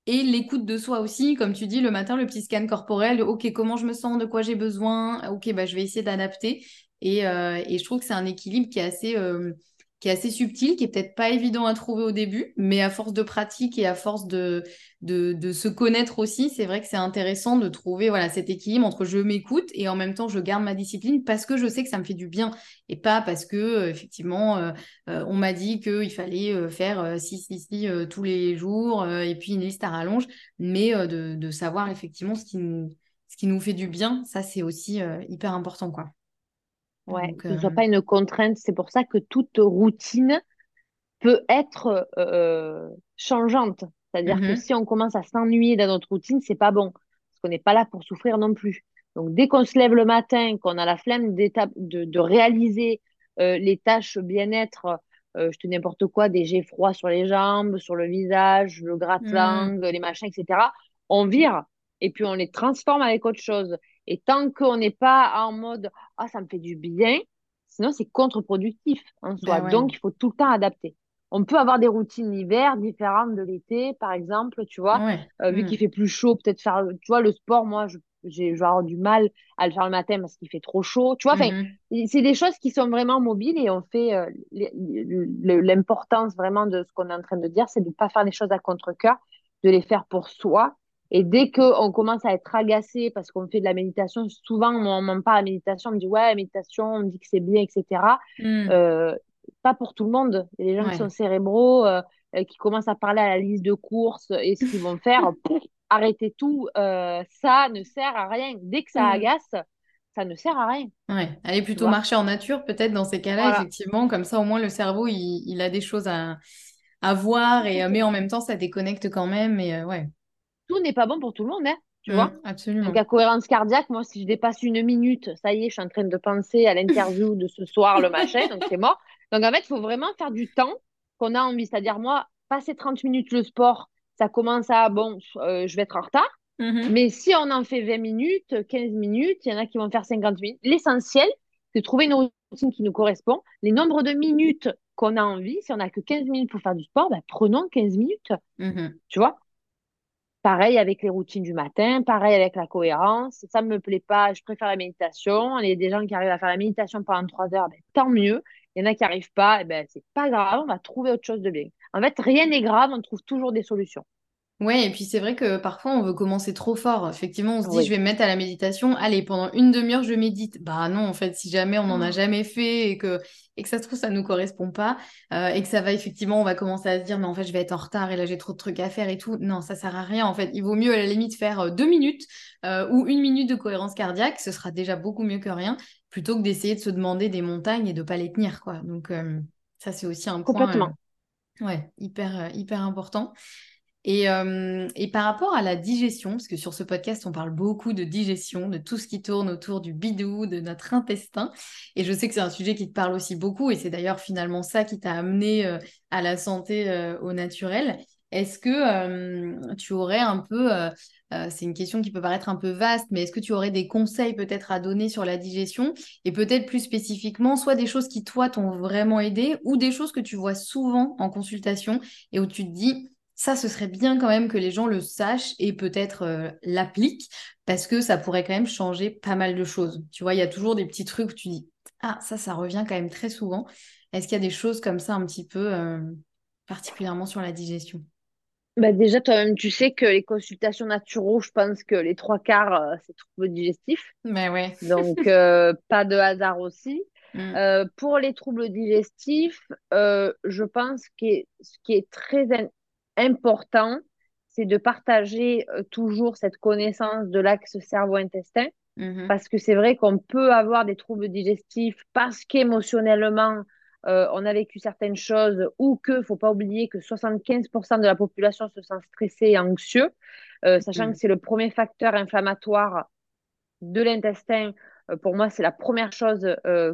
Speaker 1: et l'écoute de soi aussi, comme tu dis, le matin, le petit scan corporel, ok, comment je me sens, de quoi j'ai besoin, ok, bah, je vais essayer d'adapter. Et, euh, et, je trouve que c'est un équilibre qui est assez, euh, qui est assez subtil, qui est peut-être pas évident à trouver au début, mais à force de pratique et à force de, de, se connaître aussi, c'est vrai que c'est intéressant de trouver voilà cet équilibre entre je m'écoute et en même temps je garde ma discipline parce que je sais que ça me fait du bien et pas parce que euh, effectivement euh, euh, on m'a dit qu'il fallait faire si si si tous les jours et puis une liste à rallonge, mais de, de, savoir effectivement ce qui nous ce qui nous fait du bien, ça c'est aussi hyper important quoi.
Speaker 2: Ouais, que ce ne soit pas une contrainte. C'est pour ça que toute routine peut être euh, changeante. C'est-à-dire que mmh si on commence à s'ennuyer dans notre routine, c'est pas bon. Parce qu'on n'est pas là pour souffrir non plus. Donc, dès qu'on se lève le matin, qu'on a la flemme de, de réaliser euh, les tâches bien-être, euh, je te n'importe quoi, des jets froids sur les jambes, sur le visage, le gratte-langue, mmh. les machins, etc., on vire et puis on les transforme avec autre chose. Et tant qu'on n'est pas en mode ah ça me fait du bien, sinon c'est contre-productif en soi. Ben Donc il faut tout le temps adapter. On peut avoir des routines l'hiver différentes de l'été, par exemple, tu vois. Euh, vu mm. qu'il fait plus chaud, peut-être faire, tu vois, le sport, moi, j'ai avoir du mal à le faire le matin parce qu'il fait trop chaud. Tu vois, mm-hmm. c'est des choses qui sont vraiment mobiles et on fait euh, l'importance vraiment de ce qu'on est en train de dire, c'est de ne pas faire les choses à contre-cœur, de les faire pour soi et dès qu'on commence à être agacé parce qu'on fait de la méditation, souvent on m'en parle de la méditation, on me dit ouais, la méditation, on me dit que c'est bien, etc. Hmm. Euh, pas pour tout le monde. Il y a des gens qui sont cérébraux, euh, euh, qui commencent à parler à la liste de courses et ce qu'ils vont faire. arrêtez tout, ça ne sert à rien. Dès que ça hmm. agace, ça ne sert à rien.
Speaker 1: Ouais, aller plutôt marcher en nature, peut-être dans ces cas-là, effectivement, comme ça au moins le cerveau il, il a des choses à, à voir, et, mais en même temps ça déconnecte quand même. Et, ouais
Speaker 2: tout n'est pas bon pour tout le monde, hein, tu vois.
Speaker 1: Mmh, absolument.
Speaker 2: Donc, la cohérence cardiaque, moi, si je dépasse une minute, ça y est, je suis en train de penser à l'interview de ce soir, le machin, donc c'est mort. Donc, en fait, il faut vraiment faire du temps qu'on a envie. C'est-à-dire, moi, passer 30 minutes le sport, ça commence à, bon, euh, je vais être en retard. Mmh Mais si on en fait 20 minutes, 15 minutes, il y en a qui vont faire 50 minutes. L'essentiel, c'est de trouver une routine qui nous correspond. Les nombres de minutes qu'on a envie, si on n'a que 15 minutes pour faire du sport, ben, prenons 15 minutes. Mmh tu vois? Pareil avec les routines du matin, pareil avec la cohérence. Ça ne me plaît pas, je préfère la méditation. Il y a des gens qui arrivent à faire la méditation pendant trois heures, ben, tant mieux. Il y en a qui n'arrivent pas, et ben, c'est pas grave, on va trouver autre chose de bien. En fait, rien n'est grave, on trouve toujours des solutions.
Speaker 1: Ouais, et puis c'est vrai que parfois on veut commencer trop fort. Effectivement, on se dit je vais me mettre à la méditation. Allez, pendant une demi-heure, je médite. Bah non, en fait, si jamais on n'en a ah. jamais fait et que, et que ça se trouve, ça ne nous correspond pas euh, et que ça va effectivement, on va commencer à se dire mais en fait, je vais être en retard et là, j'ai trop de trucs à faire et tout. Non, ça sert à rien. En fait, il vaut mieux à la limite faire euh, deux minutes euh, ou une minute de cohérence cardiaque. Ce sera déjà beaucoup mieux que rien plutôt que d'essayer de se demander des montagnes et de pas les tenir, quoi. Donc, ça, c'est aussi un
Speaker 2: point. Complètement.
Speaker 1: ouais, hyper, hyper important. Euh, et, par rapport à la digestion, parce que sur ce podcast, on parle beaucoup de digestion, de tout ce qui tourne autour du bidou, de notre intestin. Et je sais que c'est un sujet qui te parle aussi beaucoup, et c'est d'ailleurs finalement ça qui t'a amené euh, à la santé euh, au naturel. Est-ce que tu aurais un peu, c'est une question qui peut paraître un peu vaste, mais est-ce que tu aurais des conseils peut-être à donner sur la digestion? Et peut-être plus spécifiquement, soit des choses qui toi t'ont vraiment aidé ou des choses que tu vois souvent en consultation et où tu te dis, ça, ce serait bien quand même que les gens le sachent et peut-être euh, l'appliquent parce que ça pourrait quand même changer pas mal de choses. Tu vois, il y a toujours des petits trucs où tu dis Ah, ça, ça revient quand même très souvent. Est-ce qu'il y a des choses comme ça un petit peu, euh, particulièrement sur la digestion?
Speaker 2: Bah déjà, toi-même, tu sais que les consultations naturelles, je pense que les trois quarts, euh, c'est troubles digestifs.
Speaker 1: Mais ouais.
Speaker 2: Donc, pas de hasard aussi. Mm. pour les troubles digestifs, je pense que ce qui est très important, c'est de partager euh, toujours cette connaissance de l'axe cerveau-intestin. Mhm. Parce que c'est vrai qu'on peut avoir des troubles digestifs parce qu'émotionnellement, euh, on a vécu certaines choses ou que, faut pas oublier que 75% de la population se sent stressée et anxieux, euh, sachant mhm. que c'est le premier facteur inflammatoire de l'intestin. pour moi, c'est la première chose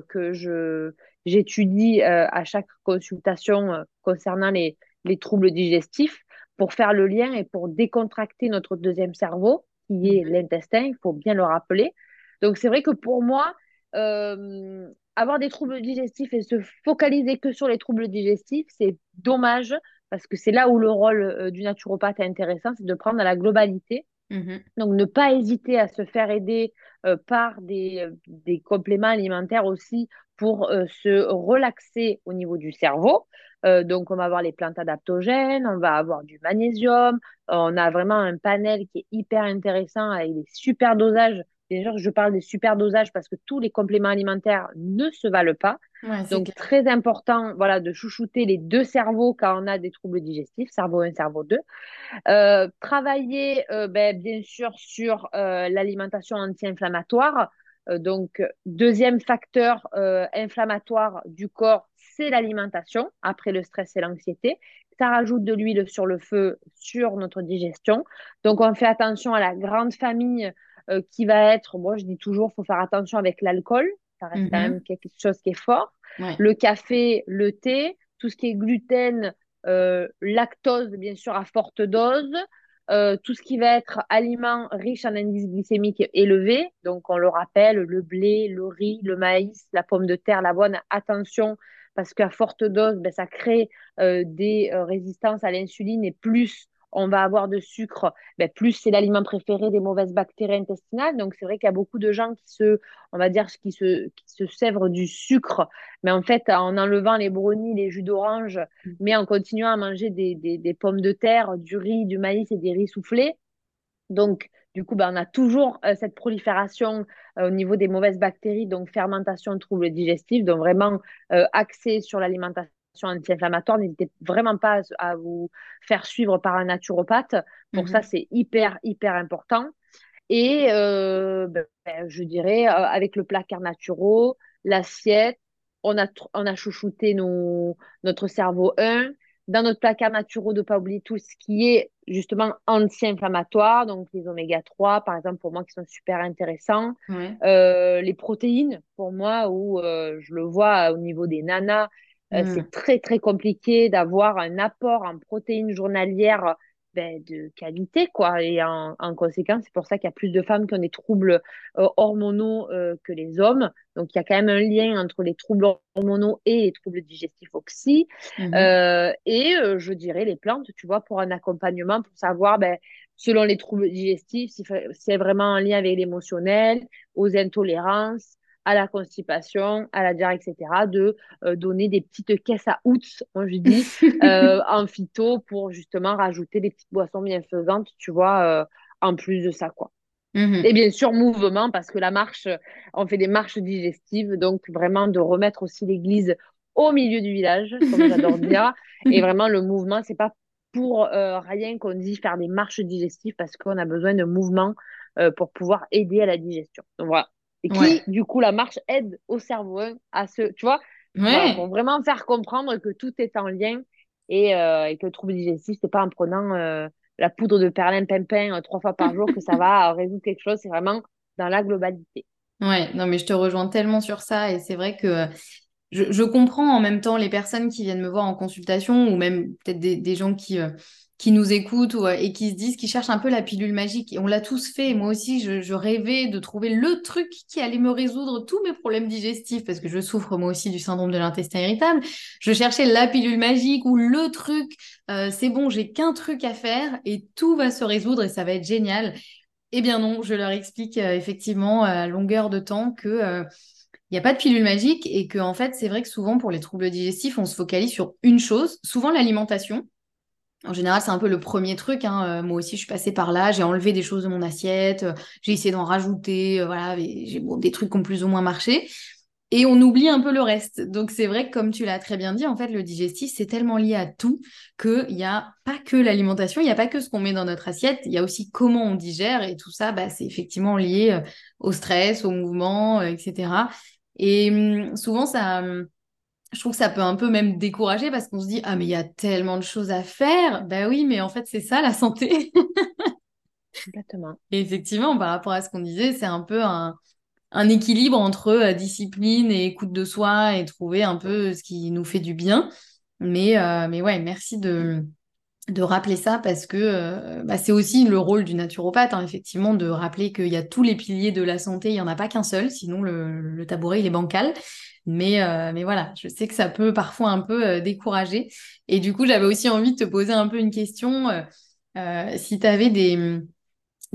Speaker 2: que je j'étudie à chaque consultation concernant les, les troubles digestifs pour faire le lien et pour décontracter notre deuxième cerveau, qui est mhm. l'intestin, il faut bien le rappeler. Donc c'est vrai que pour moi, euh, avoir des troubles digestifs et se focaliser que sur les troubles digestifs, c'est dommage parce que c'est là où le rôle euh, du naturopathe est intéressant, c'est de prendre la globalité. Mhm. Donc ne pas hésiter à se faire aider euh, par des, des compléments alimentaires aussi pour se relaxer au niveau du cerveau. Donc, on va avoir les plantes adaptogènes, on va avoir du magnésium. on a vraiment un panel qui est hyper intéressant avec des super dosages Bien sûr, je parle des super dosages parce que tous les compléments alimentaires ne se valent pas. Donc, très important voilà, de chouchouter les deux cerveaux quand on a des troubles digestifs, cerveau 1, cerveau 2. Euh, travailler, euh, ben, bien sûr, sur euh, l'alimentation anti-inflammatoire. donc, deuxième facteur inflammatoire du corps, c'est l'alimentation, après le stress et l'anxiété. Ça rajoute de l'huile sur le feu, sur notre digestion. Donc, on fait attention à la grande famille euh, qui va être, moi je dis toujours, faut faire attention avec l'alcool, ça reste quand mhm. même quelque chose qui est fort. Le café, le thé, tout ce qui est gluten, euh, lactose, bien sûr, à forte dose. Euh, tout ce qui va être aliments riches en indice glycémique élevé, donc on le rappelle, le blé, le riz, le maïs, la pomme de terre, l'avoine, attention, parce qu'à forte dose, ben, ça crée des résistances à l'insuline et plus on va avoir de sucre, ben, plus c'est l'aliment préféré des mauvaises bactéries intestinales. Donc, c'est vrai qu'il y a beaucoup de gens qui se, on va dire, qui se, qui se sèvrent du sucre, mais en fait, en enlevant les brownies, les jus d'orange, mm. mais en continuant à manger des, des, pommes de terre, du riz, du maïs et des riz soufflés. Donc, du coup, ben, on a toujours euh, cette prolifération euh, au niveau des mauvaises bactéries, donc fermentation, troubles digestifs, donc vraiment euh, axé sur l'alimentation anti-inflammatoire, n'hésitez vraiment pas à vous faire suivre par un naturopathe. Pour ça, mhm. c'est hyper, hyper important. Et euh, ben, ben, je dirais, avec le placard naturel, l'assiette, on a, on a chouchouté nos, notre cerveau 1. Dans notre placard naturel, de ne pas oublier tout ce qui est justement anti-inflammatoire, donc les oméga 3, par exemple, pour moi, qui sont super intéressants. Euh, les protéines, pour moi, où je le vois au niveau des nanas, euh, c'est mm. très, très compliqué d'avoir un apport en protéines journalières ben, de qualité, quoi. Et en, conséquence, c'est pour ça qu'il y a plus de femmes qui ont des troubles euh, hormonaux euh, que les hommes. Donc, il y a quand même un lien entre les troubles hormonaux et les troubles digestifs oxy. Mm-hmm. et je dirais les plantes, tu vois, pour un accompagnement, pour savoir, ben, selon les troubles digestifs, si c'est vraiment un lien avec l'émotionnel, aux intolérances, à la constipation, à la diarrhée, etc., de euh, donner des petites caisses à outs, moi je dis, euh, en phyto pour justement rajouter des petites boissons bienfaisantes, tu vois, euh, en plus de ça, quoi. Mm-hmm. Et bien sûr, mouvement, parce que la marche, on fait des marches digestives, donc vraiment de remettre aussi l'église au milieu du village, comme j'adore dire. Et vraiment, le mouvement, c'est pas pour rien qu'on dit faire des marches digestives, parce qu'on a besoin de mouvement pour pouvoir aider à la digestion. Donc voilà, et qui, du coup, la marche aide au cerveau à se, tu vois, pour vraiment faire comprendre que tout est en lien et, euh, et que le trouble digestif, c'est pas en prenant euh, la poudre de perlimpinpin euh, trois fois par jour que ça va résoudre quelque chose, c'est vraiment dans la globalité.
Speaker 1: Ouais, non, mais je te rejoins tellement sur ça et c'est vrai que je, je, comprends en même temps les personnes qui viennent me voir en consultation ou même peut-être des, des, gens qui qui nous écoutent euh, et qui se disent, qui cherchent un peu la pilule magique. Et on l'a tous fait. Moi aussi, je, rêvais de trouver le truc qui allait me résoudre tous mes problèmes digestifs parce que je souffre moi aussi du syndrome de l'intestin irritable. Je cherchais la pilule magique ou le truc. Euh, c'est bon, j'ai qu'un truc à faire et tout va se résoudre et ça va être génial. Eh bien non, je leur explique euh, effectivement à longueur de temps que il n'y a pas de pilule magique et que en fait, c'est vrai que souvent pour les troubles digestifs, on se focalise sur une chose, souvent l'alimentation en général, c'est un peu le premier truc. Hein. Euh, moi aussi, je suis passée par là. J'ai enlevé des choses de mon assiette. Euh, j'ai essayé d'en rajouter. Euh, voilà, j'ai des trucs qui ont plus ou moins marché. Et on oublie un peu le reste. Donc, c'est vrai que, comme tu l'as très bien dit, en fait, le digestif, c'est tellement lié à tout qu'il n'y a pas que l'alimentation, il n'y a pas que ce qu'on met dans notre assiette. Il y a aussi comment on digère. Et tout ça, bah, c'est effectivement lié au stress, au mouvement, etc. Et hum, souvent, ça hum, je trouve que ça peut un peu même décourager parce qu'on se dit ah mais il y a tellement de choses à faire. Ben oui, mais en fait c'est ça la santé.
Speaker 2: Exactement.
Speaker 1: Et effectivement, par rapport à ce qu'on disait, c'est un peu un, équilibre entre euh, discipline et écoute de soi et trouver un peu ce qui nous fait du bien. Mais, euh, mais ouais, merci de, de rappeler ça parce que euh, bah, c'est aussi le rôle du naturopathe, hein, effectivement, de rappeler qu'il y a tous les piliers de la santé, il n'y en a pas qu'un seul, sinon le, le, tabouret il est bancal. Mais, euh, mais voilà, je sais que ça peut parfois un peu euh, décourager. Et du coup, j'avais aussi envie de te poser un peu une question. Euh, si tu avais des,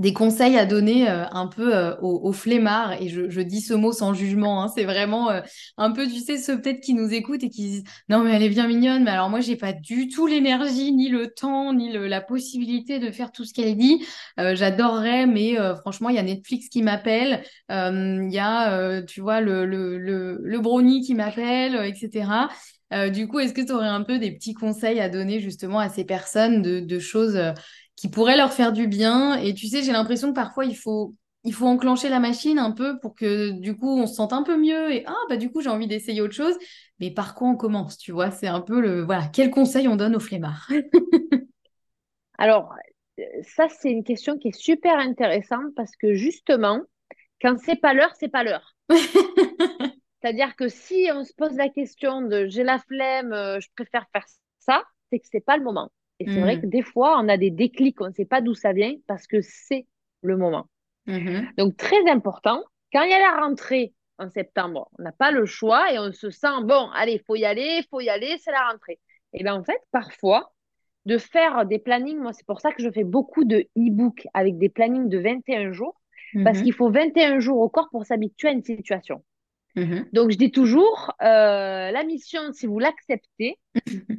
Speaker 1: des conseils à donner euh, un peu euh, aux, flemmards, et je, dis ce mot sans jugement, hein, c'est vraiment euh, un peu, tu sais, ceux peut-être qui nous écoutent et qui disent non mais elle est bien mignonne, mais alors moi j'ai pas du tout l'énergie, ni le temps, ni la possibilité de faire tout ce qu'elle dit. J'adorerais, mais franchement il y a Netflix qui m'appelle, il y a, tu vois, le, le, le, brownie qui m'appelle, etc. du coup, est-ce que tu aurais un peu des petits conseils à donner justement à ces personnes de, de choses qui pourrait leur faire du bien. Et tu sais, j'ai l'impression que parfois, il faut, il faut enclencher la machine un peu pour que du coup, on se sente un peu mieux et ah, bah du coup, j'ai envie d'essayer autre chose. Mais par quoi on commence, tu vois? C'est un peu le. Voilà, quel conseil on donne aux flemmards?
Speaker 2: Alors, ça, c'est une question qui est super intéressante parce que justement, quand c'est pas l'heure, c'est pas l'heure. C'est-à-dire que si on se pose la question de j'ai la flemme, euh, je préfère faire ça, c'est que c'est pas le moment. Et c'est vrai mm. que des fois, on a des déclics, on ne sait pas d'où ça vient parce que c'est le moment. Mm-hmm. Donc, très important, quand il y a la rentrée en septembre, on n'a pas le choix et on se sent, bon, allez, il faut y aller, il faut y aller, c'est la rentrée. Et bien, en fait, parfois, de faire des plannings, moi, c'est pour ça que je fais beaucoup de e-books avec des plannings de 21 jours, parce mm-hmm. qu'il faut 21 jours au corps pour s'habituer à une situation. Mhm. Donc, je dis toujours, euh, la mission, si vous l'acceptez,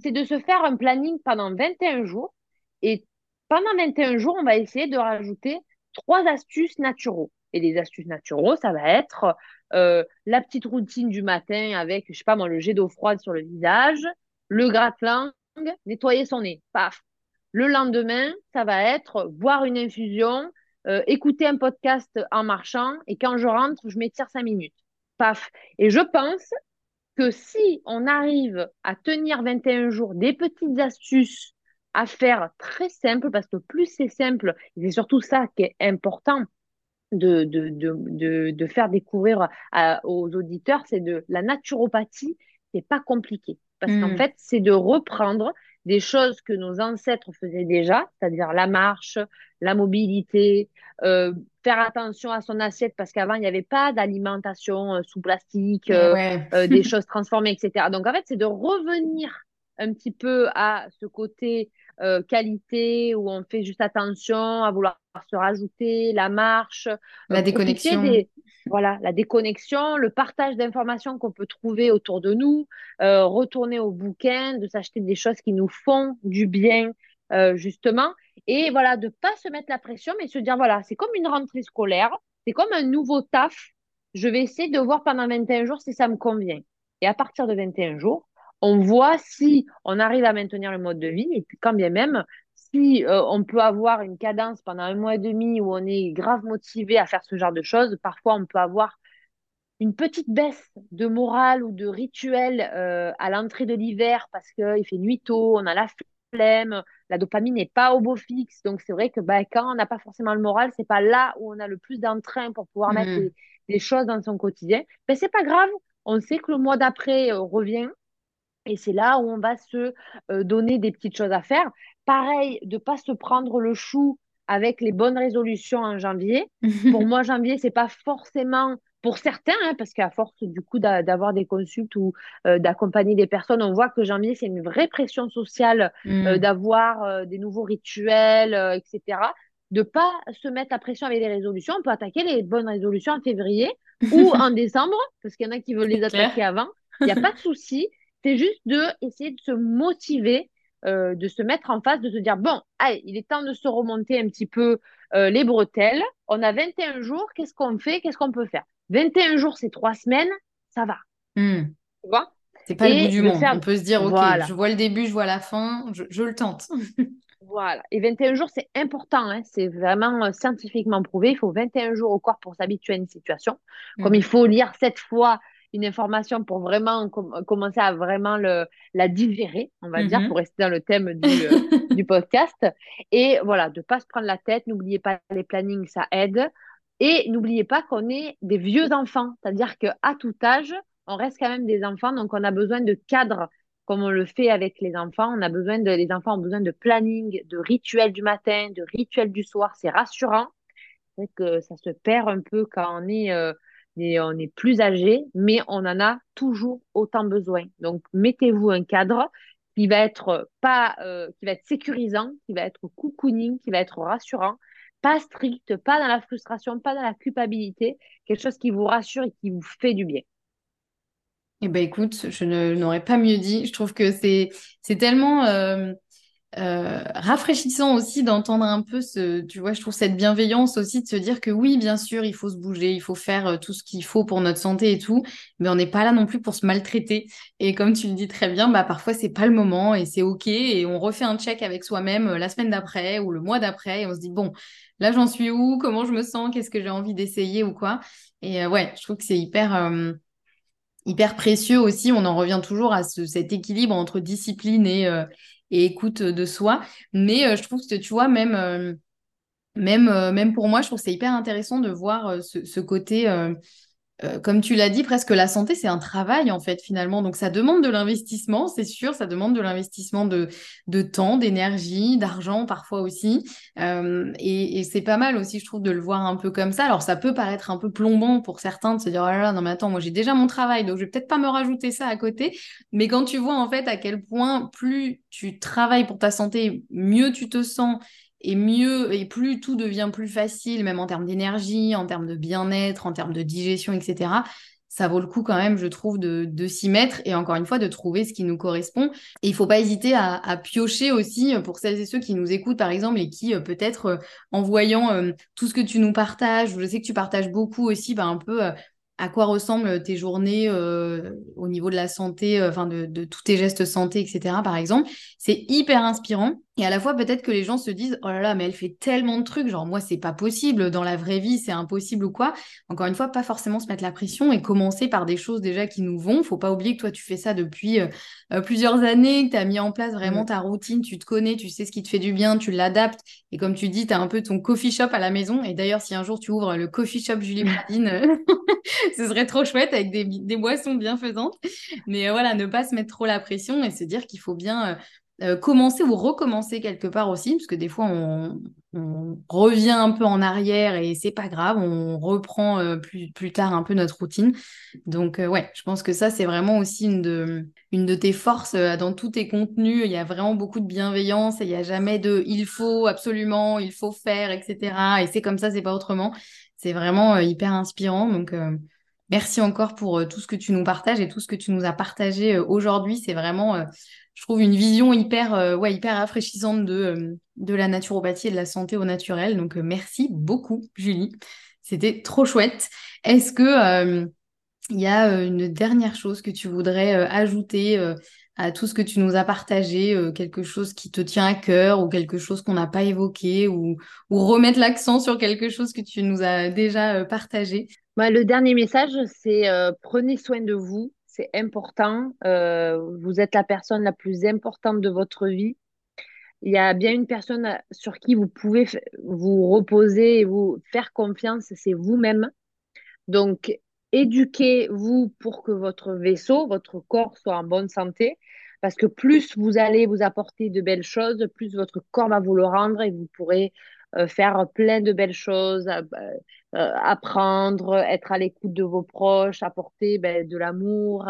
Speaker 2: c'est de se faire un planning pendant 21 jours. Et pendant 21 jours, on va essayer de rajouter trois astuces naturaux. Et les astuces naturaux, ça va être euh, la petite routine du matin avec, je sais pas moi, le jet d'eau froide sur le visage, le gratte-langue, nettoyer son nez, paf. Le lendemain, ça va être boire une infusion, euh, écouter un podcast en marchant, et quand je rentre, je m'étire cinq minutes. Et je pense que si on arrive à tenir 21 jours des petites astuces à faire très simple, parce que plus c'est simple, c'est surtout ça qui est important de, de, faire découvrir aux auditeurs, c'est de la naturopathie, c'est pas compliqué. Parce qu'en hmm. fait, c'est de reprendre des choses que nos ancêtres faisaient déjà, c'est-à-dire la marche, la mobilité, euh, faire attention à son assiette parce qu'avant, il n'y avait pas d'alimentation euh, sous plastique, eh euh, des choses transformées, etc. Donc, en fait, c'est de revenir un petit peu à ce côté qualité où on fait juste attention à vouloir se rajouter la marche,
Speaker 1: la déconnexion.
Speaker 2: voilà, la déconnexion, le partage d'informations qu'on peut trouver autour de nous, retourner au bouquin, de s'acheter des choses qui nous font du bien, justement. Et voilà, de pas se mettre la pression, mais se dire, voilà, c'est comme une rentrée scolaire, c'est comme un nouveau taf. Je vais essayer de voir pendant 21 jours si ça me convient. Et à partir de 21 jours, on voit si on arrive à maintenir le mode de vie. Et puis quand bien même, si euh, on peut avoir une cadence pendant un mois et demi où on est grave motivé à faire ce genre de choses, parfois on peut avoir une petite baisse de morale ou de rituel euh, à l'entrée de l'hiver parce qu'il fait nuit tôt, on a la la dopamine n'est pas au beau fixe. Donc, c'est vrai que bah, quand on n'a pas forcément le moral, c'est pas là où on a le plus d'entrain pour pouvoir mettre mm. des, choses dans son quotidien. Mais ben, c'est pas grave. On sait que le mois d'après euh, revient. Et c'est là où on va se euh, donner des petites choses à faire. Pareil, de pas se prendre le chou avec les bonnes résolutions en janvier. Pour moi, janvier, c'est pas forcément pour certains, hein, parce qu'à force du coup d'avoir des consultes ou euh, d'accompagner des personnes, on voit que janvier, c'est une vraie pression sociale euh, mm. d'avoir euh, des nouveaux rituels, etc. De pas se mettre à pression avec les résolutions. On peut attaquer les bonnes résolutions en février ou en décembre, parce qu'il y en a qui veulent les attaquer avant. Il n'y a pas de souci. C'est juste de essayer de se motiver, de se mettre en face, de se dire, bon, allez, il est temps de se remonter un petit peu les bretelles. On a 21 jours, qu'est-ce qu'on fait? Qu'est-ce qu'on peut faire? 21 jours, c'est trois semaines, ça va.
Speaker 1: Hmm. Tu vois? C'est pas le bout du monde. On peut se dire, OK, je vois le début, je vois la fin, je, le tente.
Speaker 2: voilà. Et 21 jours, c'est important. Hein. C'est vraiment euh, scientifiquement prouvé. Il faut 21 jours au corps pour s'habituer à une situation. Comme hmm. il faut lire sept fois une information pour vraiment commencer à vraiment le, la digérer, on va dire, mm-hmm. pour rester dans le thème du, euh, du podcast. Et voilà, de ne pas se prendre la tête. N'oubliez pas les plannings, ça aide. Et n'oubliez pas qu'on est des vieux enfants, c'est-à-dire qu'à tout âge, on reste quand même des enfants, donc on a besoin de cadres comme on le fait avec les enfants. On a besoin de, les enfants ont besoin de planning, de rituels du matin, de rituels du soir. C'est rassurant. C'est que ça se perd un peu quand on est, euh, on est plus âgé, mais on en a toujours autant besoin. Donc mettez-vous un cadre qui va être pas, euh, qui va être sécurisant, qui va être cocooning, qui va être rassurant pas strict, pas dans la frustration, pas dans la culpabilité, quelque chose qui vous rassure et qui vous fait du bien.
Speaker 1: Eh ben écoute, je n'aurais pas mieux dit. Je trouve que c'est tellement euh, euh, rafraîchissant aussi d'entendre un peu ce, tu vois, je trouve cette bienveillance aussi de se dire que oui, bien sûr, il faut se bouger, il faut faire euh, tout ce qu'il faut pour notre santé et tout, mais on n'est pas là non plus pour se maltraiter. Et comme tu le dis très bien, bah parfois c'est pas le moment et c'est ok et on refait un check avec soi-même euh, la semaine d'après ou le mois d'après et on se dit bon, là j'en suis où, comment je me sens, qu'est-ce que j'ai envie d'essayer ou quoi? Et ouais, je trouve que c'est hyper hyper précieux aussi. On en revient toujours à cet équilibre entre discipline et et écoute de soi. Mais euh, je trouve que, tu vois, même, euh, même, euh, pour moi, je trouve que c'est hyper intéressant de voir ce, côté euh, comme tu l'as dit, presque la santé, c'est un travail en fait finalement. Donc ça demande de l'investissement, c'est sûr, ça demande de l'investissement de, de temps, d'énergie, d'argent parfois aussi. Euh, et, c'est pas mal aussi, je trouve, de le voir un peu comme ça. Alors ça peut paraître un peu plombant pour certains de se dire, oh là là, non mais attends, moi j'ai déjà mon travail, donc je vais peut-être pas me rajouter ça à côté. Mais quand tu vois en fait à quel point plus tu travailles pour ta santé, mieux tu te sens et mieux et plus tout devient plus facile, même en termes d'énergie, en termes de bien-être, en termes de digestion, etc. Ça vaut le coup quand même, je trouve, de, de s'y mettre et encore une fois de trouver ce qui nous correspond. Et il faut pas hésiter à, à, piocher aussi pour celles et ceux qui nous écoutent, par exemple, et qui euh, peut-être euh, en voyant euh, tout ce que tu nous partages, je sais que tu partages beaucoup aussi, bah, un peu à quoi ressemblent tes journées au niveau de la santé, enfin de, de, tous tes gestes santé, etc. Par exemple, c'est hyper inspirant. Et à la fois, peut-être que les gens se disent, oh là là, mais elle fait tellement de trucs, genre moi, c'est pas possible, dans la vraie vie, c'est impossible ou quoi? Encore une fois, pas forcément se mettre la pression et commencer par des choses déjà qui nous vont. Faut pas oublier que toi, tu fais ça depuis euh, euh, plusieurs années, que tu as mis en place vraiment ta routine, tu te connais, tu sais ce qui te fait du bien, tu l'adaptes. Et comme tu dis, tu as un peu ton coffee shop à la maison. Et d'ailleurs, si un jour tu ouvres le coffee shop Julie Pradine, euh, ce serait trop chouette avec des, des boissons bienfaisantes. Mais voilà, ne pas se mettre trop la pression et se dire qu'il faut bien euh, commencer ou recommencer quelque part aussi, parce que des fois on, revient un peu en arrière et c'est pas grave, on reprend euh, plus, plus tard un peu notre routine. Donc euh, ouais, je pense que ça c'est vraiment aussi une de, une de tes forces dans tous tes contenus. Il y a vraiment beaucoup de bienveillance et il n'y a jamais de il faut absolument, il faut faire, etc. Et c'est comme ça, c'est pas autrement. C'est vraiment hyper inspirant. Donc merci encore pour tout ce que tu nous partages et tout ce que tu nous as partagé aujourd'hui. C'est vraiment je trouve une vision hyper, euh, ouais, hyper rafraîchissante de, euh, de la naturopathie et de la santé au naturel. Donc, euh, merci beaucoup, Julie. C'était trop chouette. Est-ce que il y a une dernière chose que tu voudrais ajouter à tout ce que tu nous as partagé, quelque chose qui te tient à cœur ou quelque chose qu'on n'a pas évoqué ou, remettre l'accent sur quelque chose que tu nous as déjà partagé?
Speaker 2: Bah, Le dernier message, c'est prenez soin de vous, c'est important. Euh, vous êtes la personne la plus importante de votre vie. Il y a bien une personne sur qui vous pouvez vous reposer et vous faire confiance, c'est vous-même. Donc, éduquez-vous pour que votre vaisseau, votre corps soit en bonne santé. Parce que plus vous allez vous apporter de belles choses, plus votre corps va vous le rendre et vous pourrez euh, faire plein de belles choses, euh, apprendre, être à l'écoute de vos proches, apporter ben, de l'amour,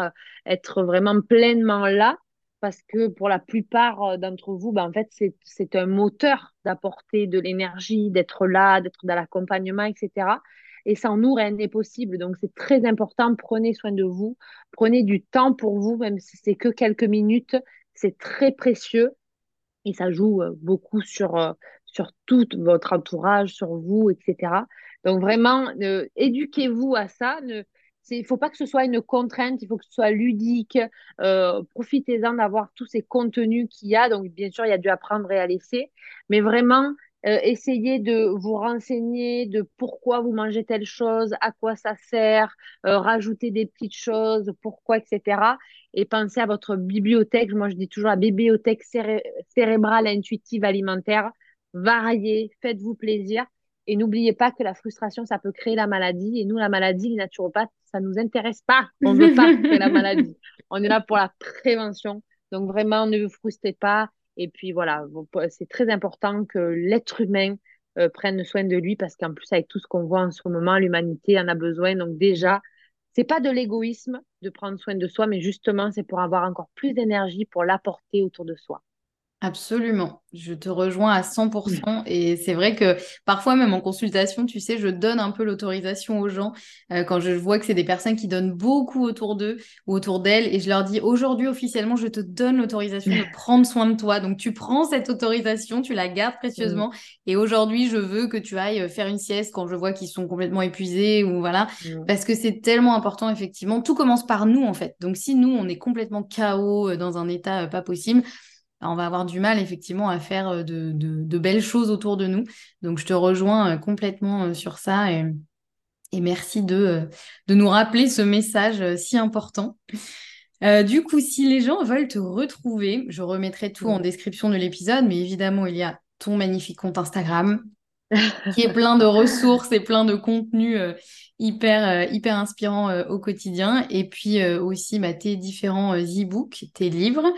Speaker 2: être vraiment pleinement là. Parce que pour la plupart d'entre vous, ben, en fait, c'est un moteur d'apporter de l'énergie, d'être là, d'être dans l'accompagnement, etc. Et sans nous, rien n'est possible. Donc, c'est très important. Prenez soin de vous. Prenez du temps pour vous, même si c'est que quelques minutes. C'est très précieux et ça joue beaucoup sur, sur tout votre entourage, sur vous, etc. Donc vraiment, éduquez-vous à ça. il ne faut pas que ce soit une contrainte, il faut que ce soit ludique. Euh, profitez-en d'avoir tous ces contenus qu'il y a. Donc, bien sûr, il y a du apprendre et à laisser. Mais vraiment, euh, essayez de vous renseigner de pourquoi vous mangez telle chose, à quoi ça sert, euh, rajouter des petites choses, pourquoi, etc. Et pensez à votre bibliothèque. Moi, je dis toujours la bibliothèque cérébrale intuitive alimentaire variez, faites-vous plaisir. Et n'oubliez pas que la frustration, ça peut créer la maladie. Et nous, la maladie, les naturopathes, ça ne nous intéresse pas. On ne veut pas créer la maladie. On est là pour la prévention. Donc vraiment, ne vous frustrez pas. Et puis voilà, c'est très important que l'être humain euh, prenne soin de lui parce qu'en plus, avec tout ce qu'on voit en ce moment, l'humanité en a besoin. Donc déjà, c'est pas de l'égoïsme de prendre soin de soi, mais justement, c'est pour avoir encore plus d'énergie pour l'apporter autour de soi.
Speaker 1: Absolument, je te rejoins à 100% et c'est vrai que parfois même en consultation, tu sais, je donne un peu l'autorisation aux gens euh, quand je vois que c'est des personnes qui donnent beaucoup autour d'eux ou autour d'elles et je leur dis aujourd'hui officiellement, je te donne l'autorisation de prendre soin de toi. Donc tu prends cette autorisation, tu la gardes précieusement et aujourd'hui, je veux que tu ailles faire une sieste quand je vois qu'ils sont complètement épuisés ou voilà, parce que c'est tellement important effectivement. Tout commence par nous en fait. Donc si nous, on est complètement chaos euh, dans un état euh, pas possible, on va avoir du mal effectivement à faire euh, de, belles choses autour de nous. Donc je te rejoins euh, complètement euh, sur ça et, merci de, de, nous rappeler ce message si important. du coup, si les gens veulent te retrouver, je remettrai tout en description de l'épisode, mais évidemment, il y a ton magnifique compte Instagram qui est plein de ressources et plein de contenus hyper, hyper inspirants au quotidien. Et puis aussi bah, tes différents e-books, tes livres.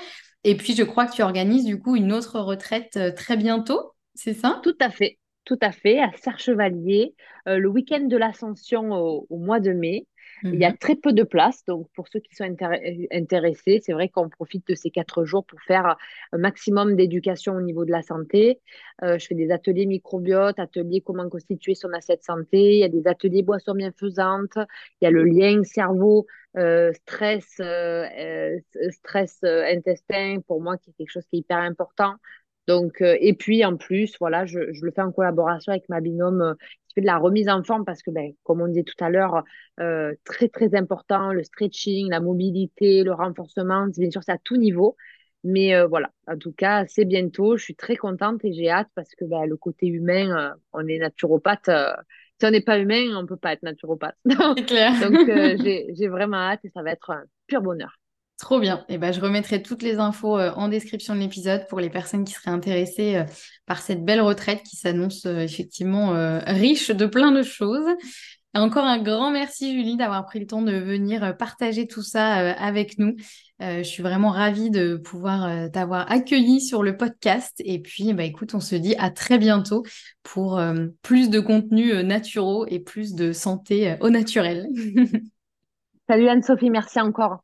Speaker 1: Et puis, je crois que tu organises du coup une autre retraite euh, très bientôt, c'est ça?
Speaker 2: Tout à fait, tout à fait, à Serre-Chevalier, euh, le week-end de l'Ascension au, mois de mai. Il y a mhm. très peu de places, donc pour ceux qui sont intéressés, c'est vrai qu'on profite de ces quatre jours pour faire un maximum d'éducation au niveau de la santé. Euh, je fais des ateliers microbiote, ateliers comment constituer son assiette santé, il y a des ateliers boissons bienfaisantes, il y a le lien cerveau euh, stress, euh, stress intestin, pour moi, qui est quelque chose qui est hyper important. Donc, et puis en plus, voilà, je, je, le fais en collaboration avec ma binôme qui fait de la remise en forme parce que, ben, comme on disait tout à l'heure, très très important, le stretching, la mobilité, le renforcement, bien sûr, c'est à tout niveau. Mais voilà, en tout cas, c'est bientôt. Je suis très contente et j'ai hâte parce que ben, le côté humain, on est naturopathe si on n'est pas humain, on ne peut pas être naturopathe.
Speaker 1: C'est clair.
Speaker 2: Donc, euh, j'ai vraiment hâte et ça va être un pur bonheur.
Speaker 1: Trop bien. Et eh ben, je remettrai toutes les infos euh, en description de l'épisode pour les personnes qui seraient intéressées euh, par cette belle retraite qui s'annonce effectivement riche de plein de choses. encore un grand merci Julie d'avoir pris le temps de venir partager tout ça avec nous. Euh, je suis vraiment ravie de pouvoir euh, t'avoir accueilli sur le podcast. Et puis, bah, écoute, on se dit à très bientôt pour euh, plus de contenus naturels et plus de santé au naturel.
Speaker 2: Salut Anne-Sophie, merci encore.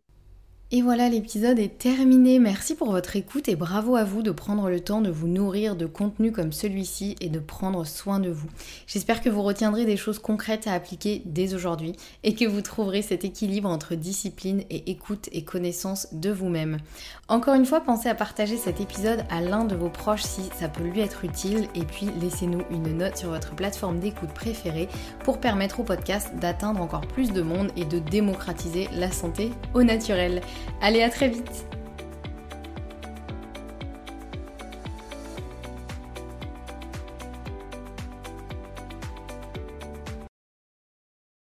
Speaker 1: Et voilà, l'épisode est terminé. Merci pour votre écoute et bravo à vous de prendre le temps de vous nourrir de contenu comme celui-ci et de prendre soin de vous. J'espère que vous retiendrez des choses concrètes à appliquer dès aujourd'hui et que vous trouverez cet équilibre entre discipline et écoute et connaissance de vous-même. Encore une fois, pensez à partager cet épisode à l'un de vos proches si ça peut lui être utile et puis laissez-nous une note sur votre plateforme d'écoute préférée pour permettre au podcast d'atteindre encore plus de monde et de démocratiser la santé au naturel. Allez, à très vite